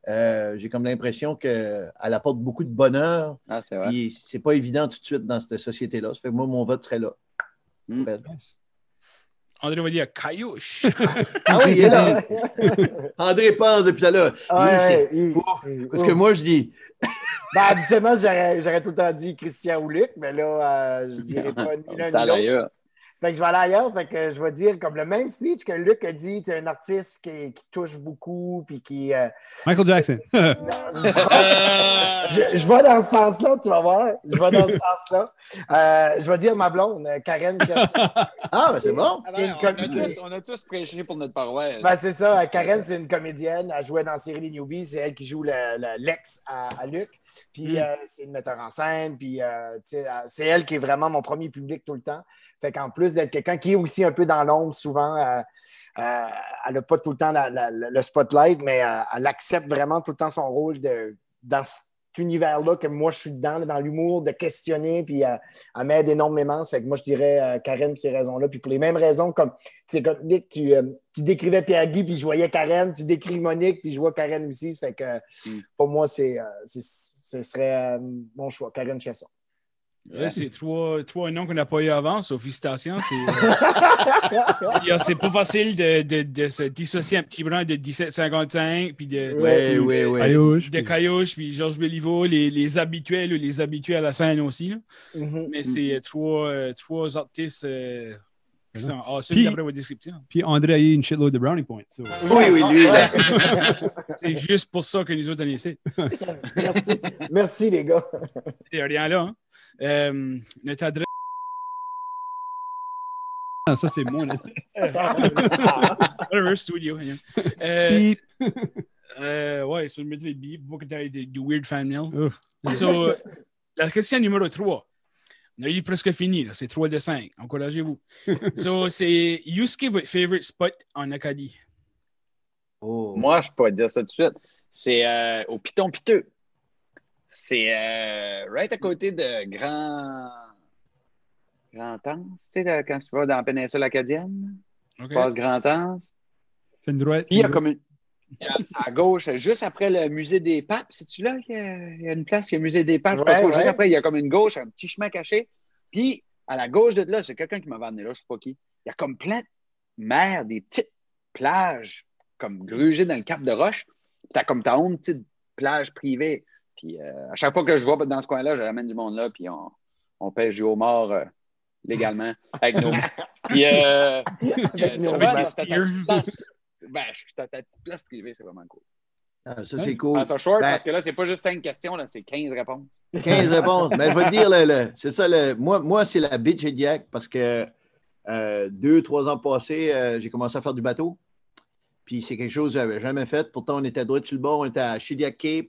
euh, j'ai comme l'impression qu'elle apporte beaucoup de bonheur. Ah, c'est vrai. Puis c'est pas évident tout de suite dans cette société-là. Ça fait que moi, mon vote serait là. Mm. Ben, André va dire Caillouche. (laughs) Ah oui, il est là. (laughs) André pense depuis tout à l'heure. Ah, ouais, il- Parce que moi, je dis, (laughs) Ben, habituellement, j'aurais j'aurais tout le temps dit Christian ou Luc, mais là, euh, je dirais pas ni l'un ni l'autre. Fait que je vais aller ailleurs, fait que je vais dire comme le même speech que Luc a dit, c'est un artiste qui, qui touche beaucoup, puis qui... euh, Michael Jackson. (laughs) je, je vais dans ce sens-là, tu vas voir. Je vais dans ce (laughs) sens-là. Euh, je vais dire ma blonde, euh, Karen. (laughs) ah, ben c'est bon. Ah ben, on, a tous, on a tous prêché pour notre paroisse. Ben, c'est ça. Karen, c'est une comédienne. Elle jouait dans la série Les Newbies. C'est elle qui joue le- le- l'ex à, à Luc. Puis euh, c'est une metteur en scène. Puis euh, tu euh, c'est elle qui est vraiment mon premier public tout le temps. Fait qu'en plus d'être quelqu'un qui est aussi un peu dans l'ombre souvent, euh, euh, elle n'a pas tout le temps la- la- la- le spotlight, mais euh, elle accepte vraiment tout le temps son rôle de, dans cet univers-là que moi je suis dedans, dans l'humour, de questionner, puis euh, elle m'aide énormément. Ça fait que moi je dirais Karen pour ces raisons-là. Puis pour les mêmes raisons, comme comme Nick, tu, tu décrivais Pierre-Guy, puis je voyais Karen, tu décris Monique, puis je vois Karen aussi. Ça fait que Mm. pour moi, c'est, c'est- ce serait mon choix, Karen Chesson. Ouais, c'est trois, trois noms qu'on n'a pas eu avant, sauf félicitations. C'est euh, (laughs) c'est pas facile de, de, de se dissocier un petit brin de 1755, puis de, Oui, oui, oui. Caillouche. de Caillouche, puis Georges Béliveau, les, les habituels ou les habitués à la scène aussi. Mhm. Mais c'est euh, trois, euh, trois artistes euh, qui sont awesome Puis- d'après votre description. Puis André a eu une shitload de brownie points. so. Oui, oui, lui. (laughs) C'est juste pour ça que nous autres on essaie. (laughs) Merci. Merci, les gars. Il n'y a rien là. Hein. Euh, notre adresse. Ah, ça, c'est mon. Whatever, (laughs) studio. hein. Euh, euh, ouais, sur le métier de bip, beaucoup de weird fan mail. ouf. So, la question numéro 3. On a eu presque fini, c'est 3 de 5. Encouragez-vous. (laughs) so, c'est Yusuke, votre favorite spot en Acadie? Oh. Moi, je peux pas dire ça tout de suite. C'est euh, au Piton Piteux. C'est euh, right à côté de Grand. Grand Anse, tu sais, quand tu vas dans la péninsule acadienne, OK. tu passes Grand Anse. Fais une droite. Puis il y a comme une. c'est à gauche, juste après le musée des papes. C'est-tu là qu'il y, a il y a une place, il y a le musée des papes? je sais pas Ouais. Juste après, il y a comme une gauche, un petit chemin caché. Puis à la gauche de là, c'est quelqu'un qui m'avait amené là, je sais pas qui. Il y a comme plein de mers, des petites plages, comme grugées dans le cap de roche. Puis t'as comme ta honte petite plage privée. Puis euh, à chaque fois que je vais dans ce coin-là, je ramène du monde là, puis on, on pêche du homard euh, légalement avec nos. Puis euh, Avec euh, nos t'as ta petite place. Ben, ta petite place privée, c'est vraiment cool. Ah, ça, c'est cool. Ah, short Ben- parce que là, c'est pas juste 5 questions, là, c'est 15 réponses. 15 réponses. Mais je vais te dire, le- le- c'est ça, le, moi, moi c'est la bitch Ediac parce que euh, deux, trois ans passés, euh, j'ai commencé à faire du bateau. Puis c'est quelque chose que j'avais jamais fait. Pourtant, on était droit sur le bord, on était à Shediac Cape.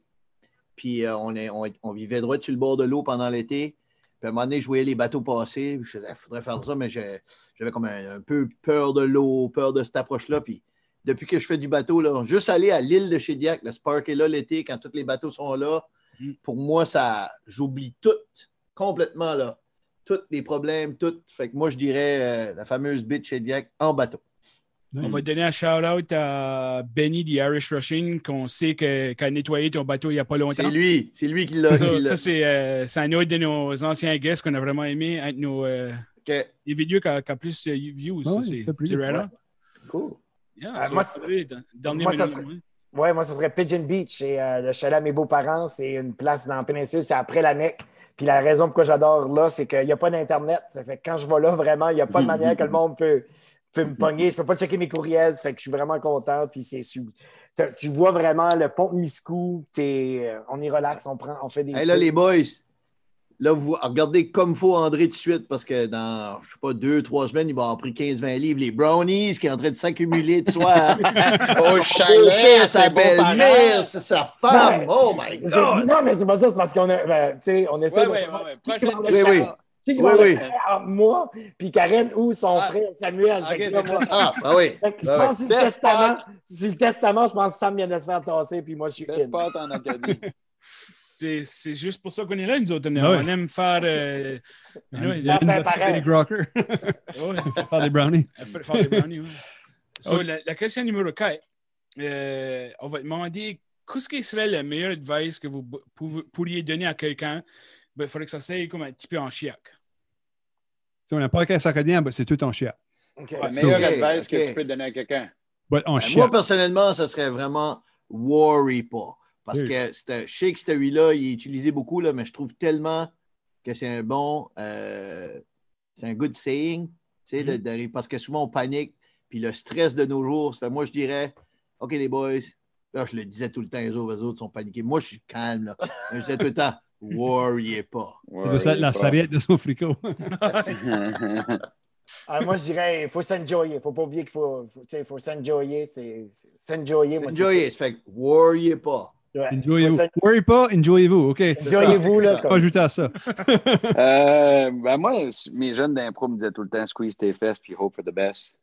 Puis euh, on, est, on, on vivait droit sur le bord de l'eau pendant l'été. Puis à un moment donné, je voyais les bateaux passer. puis Je faisais, il faudrait faire ça, mais j'avais comme un, un peu peur de l'eau, peur de cette approche-là. Puis depuis que je fais du bateau, là, juste aller à l'île de Shediac, le Spark est là l'été, quand tous les bateaux sont là, Mm. pour moi, ça, j'oublie tout, complètement là. Tous les problèmes, tout. Fait que moi, je dirais euh, la fameuse bitch Shediac en bateau. On va donner un shout-out à Benny du Irish Rushing, qu'on sait que- qu'a nettoyé ton bateau il n'y a pas longtemps. C'est lui, c'est lui qui l'a. Ça, qui l'a. ça, c'est euh, c'est un autre de nos anciens guests qu'on a vraiment aimé, un de nos euh, Ok, des vidéos qui a, plus euh, views. ça, c'est il fait plus c'est de rare, cool. Yeah, Euh, so, moi, c'est- André, dans- dernier moi, ça serait- ouais. Oui, moi, ce serait Pigeon Beach. C'est euh, le chalet à mes beaux-parents. C'est une place dans la péninsule. C'est après la Mecque. Puis la raison pourquoi j'adore là, c'est qu'il n'y a pas d'Internet. Ça fait que quand je vais là, vraiment, il n'y a pas de (laughs) manière que le monde peut, peut me pogner. Je ne peux pas checker mes courriels. Fait que je suis vraiment content. Puis c'est Tu vois vraiment le pont de Miscou. T'es- euh, on y relaxe, on, prend, on fait des. Hey, là, les boys, là, vous regardez comme faut André tout de suite parce que dans, je sais pas, deux, trois semaines, il va avoir pris 15-20 livres. Les brownies qui est en train de s'accumuler de soir. (laughs) Au chalet, sa c'est belle-mère, c'est sa femme. Ben, oh my C'est- God! Non, mais c'est pas ça. C'est parce qu'on a, ben, tu sais, on essaie Ouais, de. ouais, ouais, ouais. Prochaine Oui, question. oui. Qui qui Oui, va oui. moi, puis Karen ou son Ah. frère Samuel? Ok, Fait que c'est là, moi-. Ah, ah oui. Fait (laughs) que je Ah pense sur le testament, sur le testament, je pense que Sam vient de se faire tasser, puis moi, je suis Best in. spot en Acadie. (laughs) C'est c'est juste pour ça qu'on est là, nous autres. On, Ah aime faire. euh, Il y a Ben, pareil. des Grocker. (laughs) ouais, Faire des brownies. faire des brownies. So, Ok. la, la question numéro 4, on va demander qu'est-ce qui serait le meilleur advice que vous pou- pourriez donner à quelqu'un. Ben, il faudrait que ça soit comme un petit peu en chiac. Si on n'a pas qu'un acadien, ben, c'est tout en chien. OK. Le meilleur Ok, advice que tu peux donner à quelqu'un. Ben, chien. moi, personnellement, ça serait vraiment worry pas. Parce Oui. que je sais que celui-là, il est utilisé beaucoup, là, mais je trouve tellement que c'est un bon. euh, c'est un good saying. tu sais, de- de- parce que souvent, on panique. Puis le stress de nos jours, fait, moi, je dirais OK, les boys. Là, je le disais tout le temps, les autres, les autres sont paniqués. Moi, je suis calme. Là. Je disais tout le temps worryez (laughs) pas. Ça doit être la sarriette de son fricot. (laughs) Ah, moi, je dirais, il faut s'enjoyer. Il ne faut pas oublier qu'il faut, faut, tu sais, faut s'enjoyer. S'enjoyer. moi, c'est Enjoyez. Ça fait worryez pas. Ouais. Enjoyez-vous. Worry pas, enjoyez-vous. OK. Enjoyez-vous, là. Pas comme- ajouter à ça. (laughs) Euh, ben moi, mes jeunes d'impro me disaient tout le temps squeeze tes fesses puis hope for the best.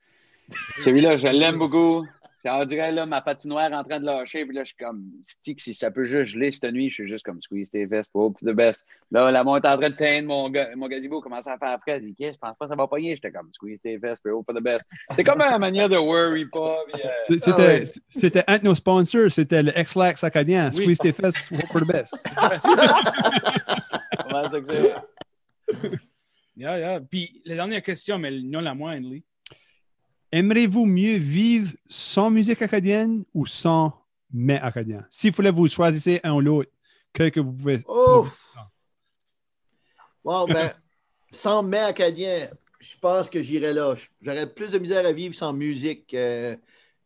Celui-là, je l'aime beaucoup. On dirait là, ma patinoire en train de lâcher, puis là, je suis comme, stick, si ça peut juste geler cette nuit, je suis juste comme squeeze tes fesses pour hope for the best. Là, la monte en train de teindre mon, mon gazebo commence à faire après. Je dis, Qu'est-ce, je pense pas que ça va pogner. J'étais comme squeeze tes fesses pour hope for the best. C'est comme une manière de worry pas. Euh, C'était, Ah ouais. c'était un de nos sponsors, c'était le X-Lax acadien. Oui. Squeeze tes fesses, hope for the best. (laughs) comment ça que c'est? Yeah, yeah. Puis la dernière question, mais non la moindre, Lee. Aimeriez-vous mieux vivre sans musique acadienne ou sans mets acadiens? S'il fallait vous choisir un ou l'autre, quel que vous pouvez. Oh! Bon, ben, sans mets acadien, je pense que j'irais là. J'aurais plus de misère à vivre sans musique euh,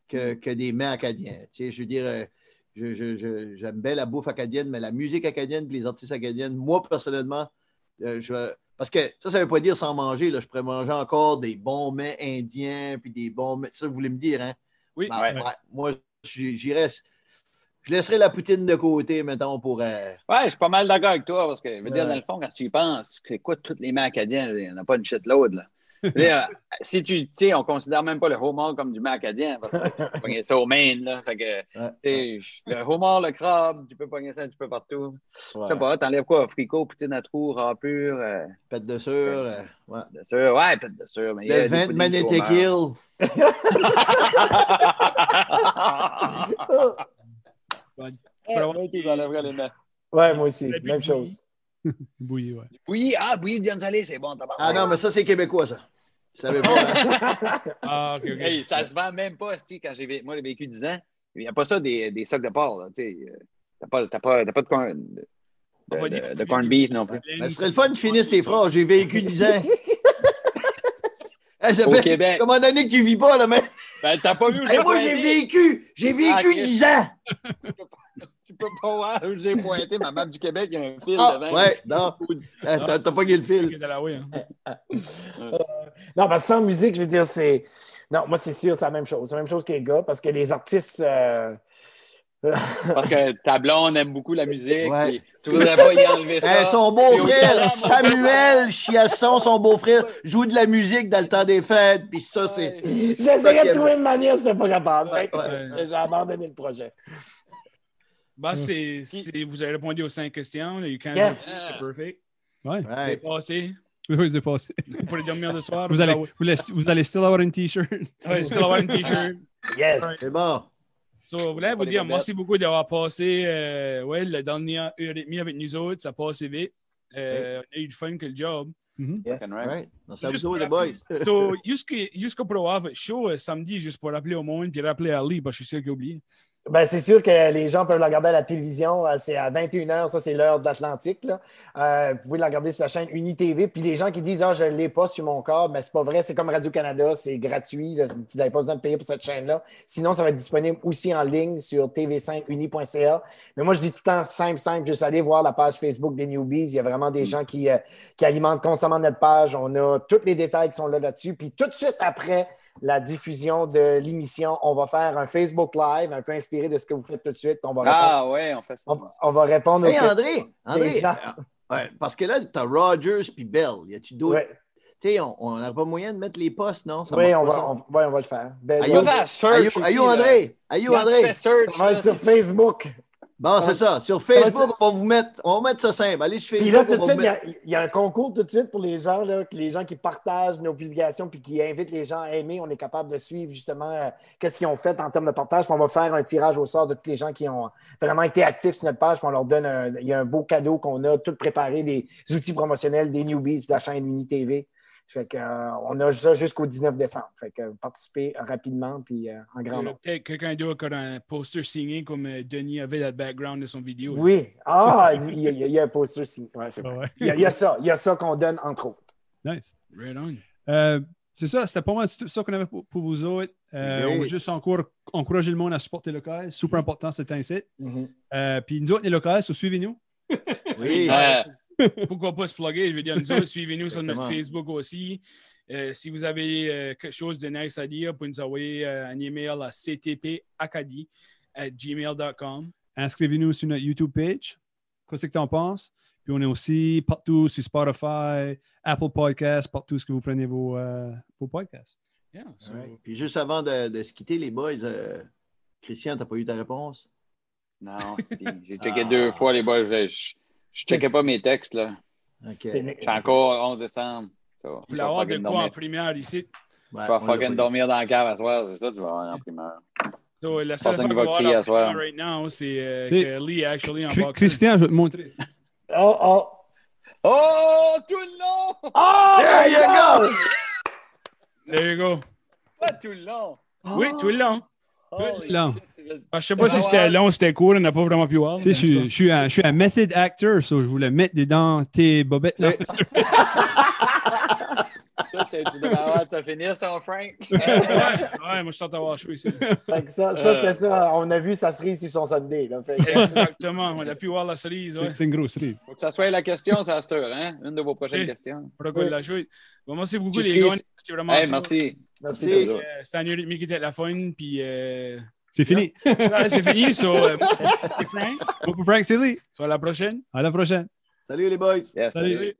que, que des mets acadiens. Tu sais, je veux dire, euh, je- je- je- j'aime bien la bouffe acadienne, mais la musique acadienne et les artistes acadiennes, moi, personnellement, euh, je, parce que ça, ça ne veut pas dire sans manger. Là, je pourrais manger encore des bons mets indiens, puis des bons mets. Ça, vous voulez me dire, hein? Oui. Ben, Ouais. ouais, moi, j'irais. Je laisserais la poutine de côté, mettons, pour. euh, Ouais, je suis pas mal d'accord avec toi parce que, je veux dire, dans le fond, quand tu y penses, c'est quoi toutes les mains acadiens, il n'y en a pas une shitload, là. Je veux dire, si tu, sais, on considère même pas le homard comme du mets acadien parce que tu peux pogner ça au Maine, là. Fait que, ouais. tu sais, le homard, le crabe, tu peux pogner ça un petit peu partout. Je Ouais. sais pas, t'enlèves quoi? Fricot, poutine à trous, râpure, euh, Pète de sûr. euh, ouais. de sûr. Ouais, peut-être de mais a (laughs) Le des 20 puddings Manette au Kill. Ouais, moi aussi. Même chose. (laughs) Bouillie, ouais. Oui, ah, bouillie de c'est bon, tabarnak. Ah non, mais ça, c'est québécois, ça. Savez pas, hein? (laughs) Ah. Hey, ça se vend même pas, quand j'ai moi j'ai vécu 10 ans. Il n'y a pas ça des, des sacs de porc, là, tu sais. euh, T'as pas, t'as pas, t'as pas de corn, de, corn beef non plus. Ben, ce serait le fun de finir tes phrases. J'ai vécu 10 ans. (laughs) (laughs) Hey, ça Au fait Québec. Comment d'années que tu vis pas, là, mais. Ben, t'as pas vu Hey, moi, j'ai vécu. J'ai vécu Ah, ok. 10 ans. Tu peux pas voir où j'ai pointé. Ma map du Québec, il y a un fil Ah, devant. ouais, non. T'as pas gué le fil. Hein. Non, parce que sans musique, je veux dire, c'est. Non, moi, c'est sûr, c'est la même chose. C'est la même chose que les gars, parce que les artistes. euh, (laughs) Parce que ta blonde aime beaucoup la musique. Ouais. Tu voudrais pas y enlever ça. Eh, son beau-frère, Samuel Chiasson, son beau-frère, joue de la musique dans le temps des fêtes. Puis ça, c'est. J'essayais de trouver une manière, je n'étais pas capable. Ouais, ouais. euh, J'ai abandonné le projet. Bah, c'est, c'est- vous avez répondu aux cinq questions. You can Yes. c'est perfect. Ouais. C'est Ouais. passé. Oui, c'est passé. Vous pourrez dormir le soir. (laughs) Vous allez, vous, laissez- vous allez still avoir une t-shirt. (laughs) Ouais, still avoir une t-shirt. (laughs) Yes. C'est bon. So, je voulais vous les dire merci beaucoup d'avoir passé euh, ouais, la dernière heure et demie avec nous autres. Ça passe vite. Euh, On a eu du fun que le job. Mhm. Yes. Fucking right. Merci à Juste vous pour les boys. So, jusqu'à jusqu'à pour avoir votre show euh, samedi, juste pour rappeler au monde, puis rappeler à Ali, parce que je suis sûr qu'il a oublié. Ben, c'est sûr que les gens peuvent le regarder à la télévision. Euh, C'est à 21h, ça, c'est l'heure de l'Atlantique. Euh, vous pouvez le regarder sur la chaîne UniTV. Puis les gens qui disent Ah, je ne l'ai pas sur mon corps, mais c'est pas vrai, c'est comme Radio-Canada, c'est gratuit. là. Vous n'avez pas besoin de payer pour cette chaîne-là. Sinon, ça va être disponible aussi en ligne sur tv5uni.ca. Mais moi, je dis tout le temps simple, simple, juste aller voir la page Facebook des Newbies. Il y a vraiment des gens qui, euh, qui alimentent constamment notre page. On a tous les détails qui sont là là-dessus. Puis tout de suite après la diffusion de l'émission, on va faire un Facebook Live un peu inspiré de ce que vous faites tout de suite. On va répondre, Ah ouais, on fait ça. on, on va répondre aux Hey, questions André, André, gens. Ouais, parce que là, tu as Rogers puis Bell. Y a-tu d'autres? Ouais. Tu sais, on n'a pas moyen de mettre les postes, non? Ça Oui, on va, on, ouais, on va le faire. Ben, Ayou, On va faire search là. André! Vois, André! tu fais search, ça va être sur Facebook. Bon, c'est ça. Sur Facebook, on va vous mettre, on va mettre ça simple. Allez sur Puis Facebook. là, tout de suite, il y, mettre- a, il y a un concours tout de suite pour les gens, là, les gens qui partagent nos publications puis qui invitent les gens à aimer. On est capable de suivre justement euh, qu'est-ce qu'ils ont fait en termes de partage. Puis on va faire un tirage au sort de tous les gens qui ont vraiment été actifs sur notre page. Puis on leur donne un, il y a un beau cadeau qu'on a tout préparé, des outils promotionnels, des newbies de la chaîne Uni TV. Fait que, euh, on a ça jusqu'au 19 décembre. Fait que euh, participez rapidement puis euh, en grand a nombre. Peut-être quelqu'un d'autre qui a un poster signé comme euh, Denis avait dans le background de son vidéo. Oui. Ah, (laughs) il y, a, il y a un poster. Ouais, c'est Ah ouais. Il y, a, il y a ça. Il y a ça qu'on donne entre autres. Nice. Right on. Euh, c'est ça, c'était pas mal tout ça qu'on avait pour, pour vous autres. Euh, Oui. On veut juste encore encourager le monde à supporter local. Super important, c'est un site. Mhm. Euh, puis nous autres, les locales, so suivez-nous. Oui. (laughs) Pourquoi pas se plugger? Je veux dire, nous autres, suivez-nous sur notre. Facebook aussi. Euh, si vous avez euh, quelque chose de nice à dire, vous pouvez nous envoyer euh, un email à ctpacadie@gmail.com. Inscrivez-nous sur notre YouTube page. Qu'est-ce que tu en penses? Puis on est aussi partout sur Spotify, Apple Podcasts, partout ce que vous prenez vos, euh, vos podcasts. Yeah, so- Ouais. Puis juste avant de, de se quitter, les boys, euh, Christian, t'as pas eu ta réponse? Non, (laughs) j'ai checké Ah. deux fois les boys. Je, je, checkais pas mes textes, là. OK. Suis encore 11 décembre. So, voulez vais avoir de fucking quoi en dormir. primaire ici? Ouais, l'a pas fucking dormir dans le cave à soir, c'est ça, tu vas avoir en primeur. So, la seule Personne qui va crier à soir. en primaire right now, c'est euh, C'est- que Lee, actually, en boxer. Christian, je vais te montrer. Oh, oh. Oh, tout le long! Oh, There my you God! go! There you go. Pas tout le long! Oui, tout le long. Holy long. shit, tu Ah, je sais pas si c'était long, c'était court, on n'a pas vraiment pu voir. Tu sais, je, suis- je suis un, je suis un method actor, so je voulais mettre dedans tes bobettes. là. (laughs) Ça, tu devrais avoir finir, son Frank. ouais, ouais, moi je tente d'avoir chaud ici. Fait que ça, ça c'était ça. On a vu sa cerise sur son Sunday. Là. Fait que- Exactement, on a pu voir la cerise. Ouais. C'est une grosse cerise. Faut que ça soit la question, ça se hein? Une de vos prochaines Oui. questions. Pourquoi la chouette? Bon, merci beaucoup, Tu les gars. c'est- vraiment Hey, ça. merci. Merci. Euh, C'était un qui était la fun, puis euh, C'est fini. (laughs) c'est fini. So, euh, Frank. Bon, pour Frank. So, à la prochaine. À la prochaine. Salut les boys! Salut.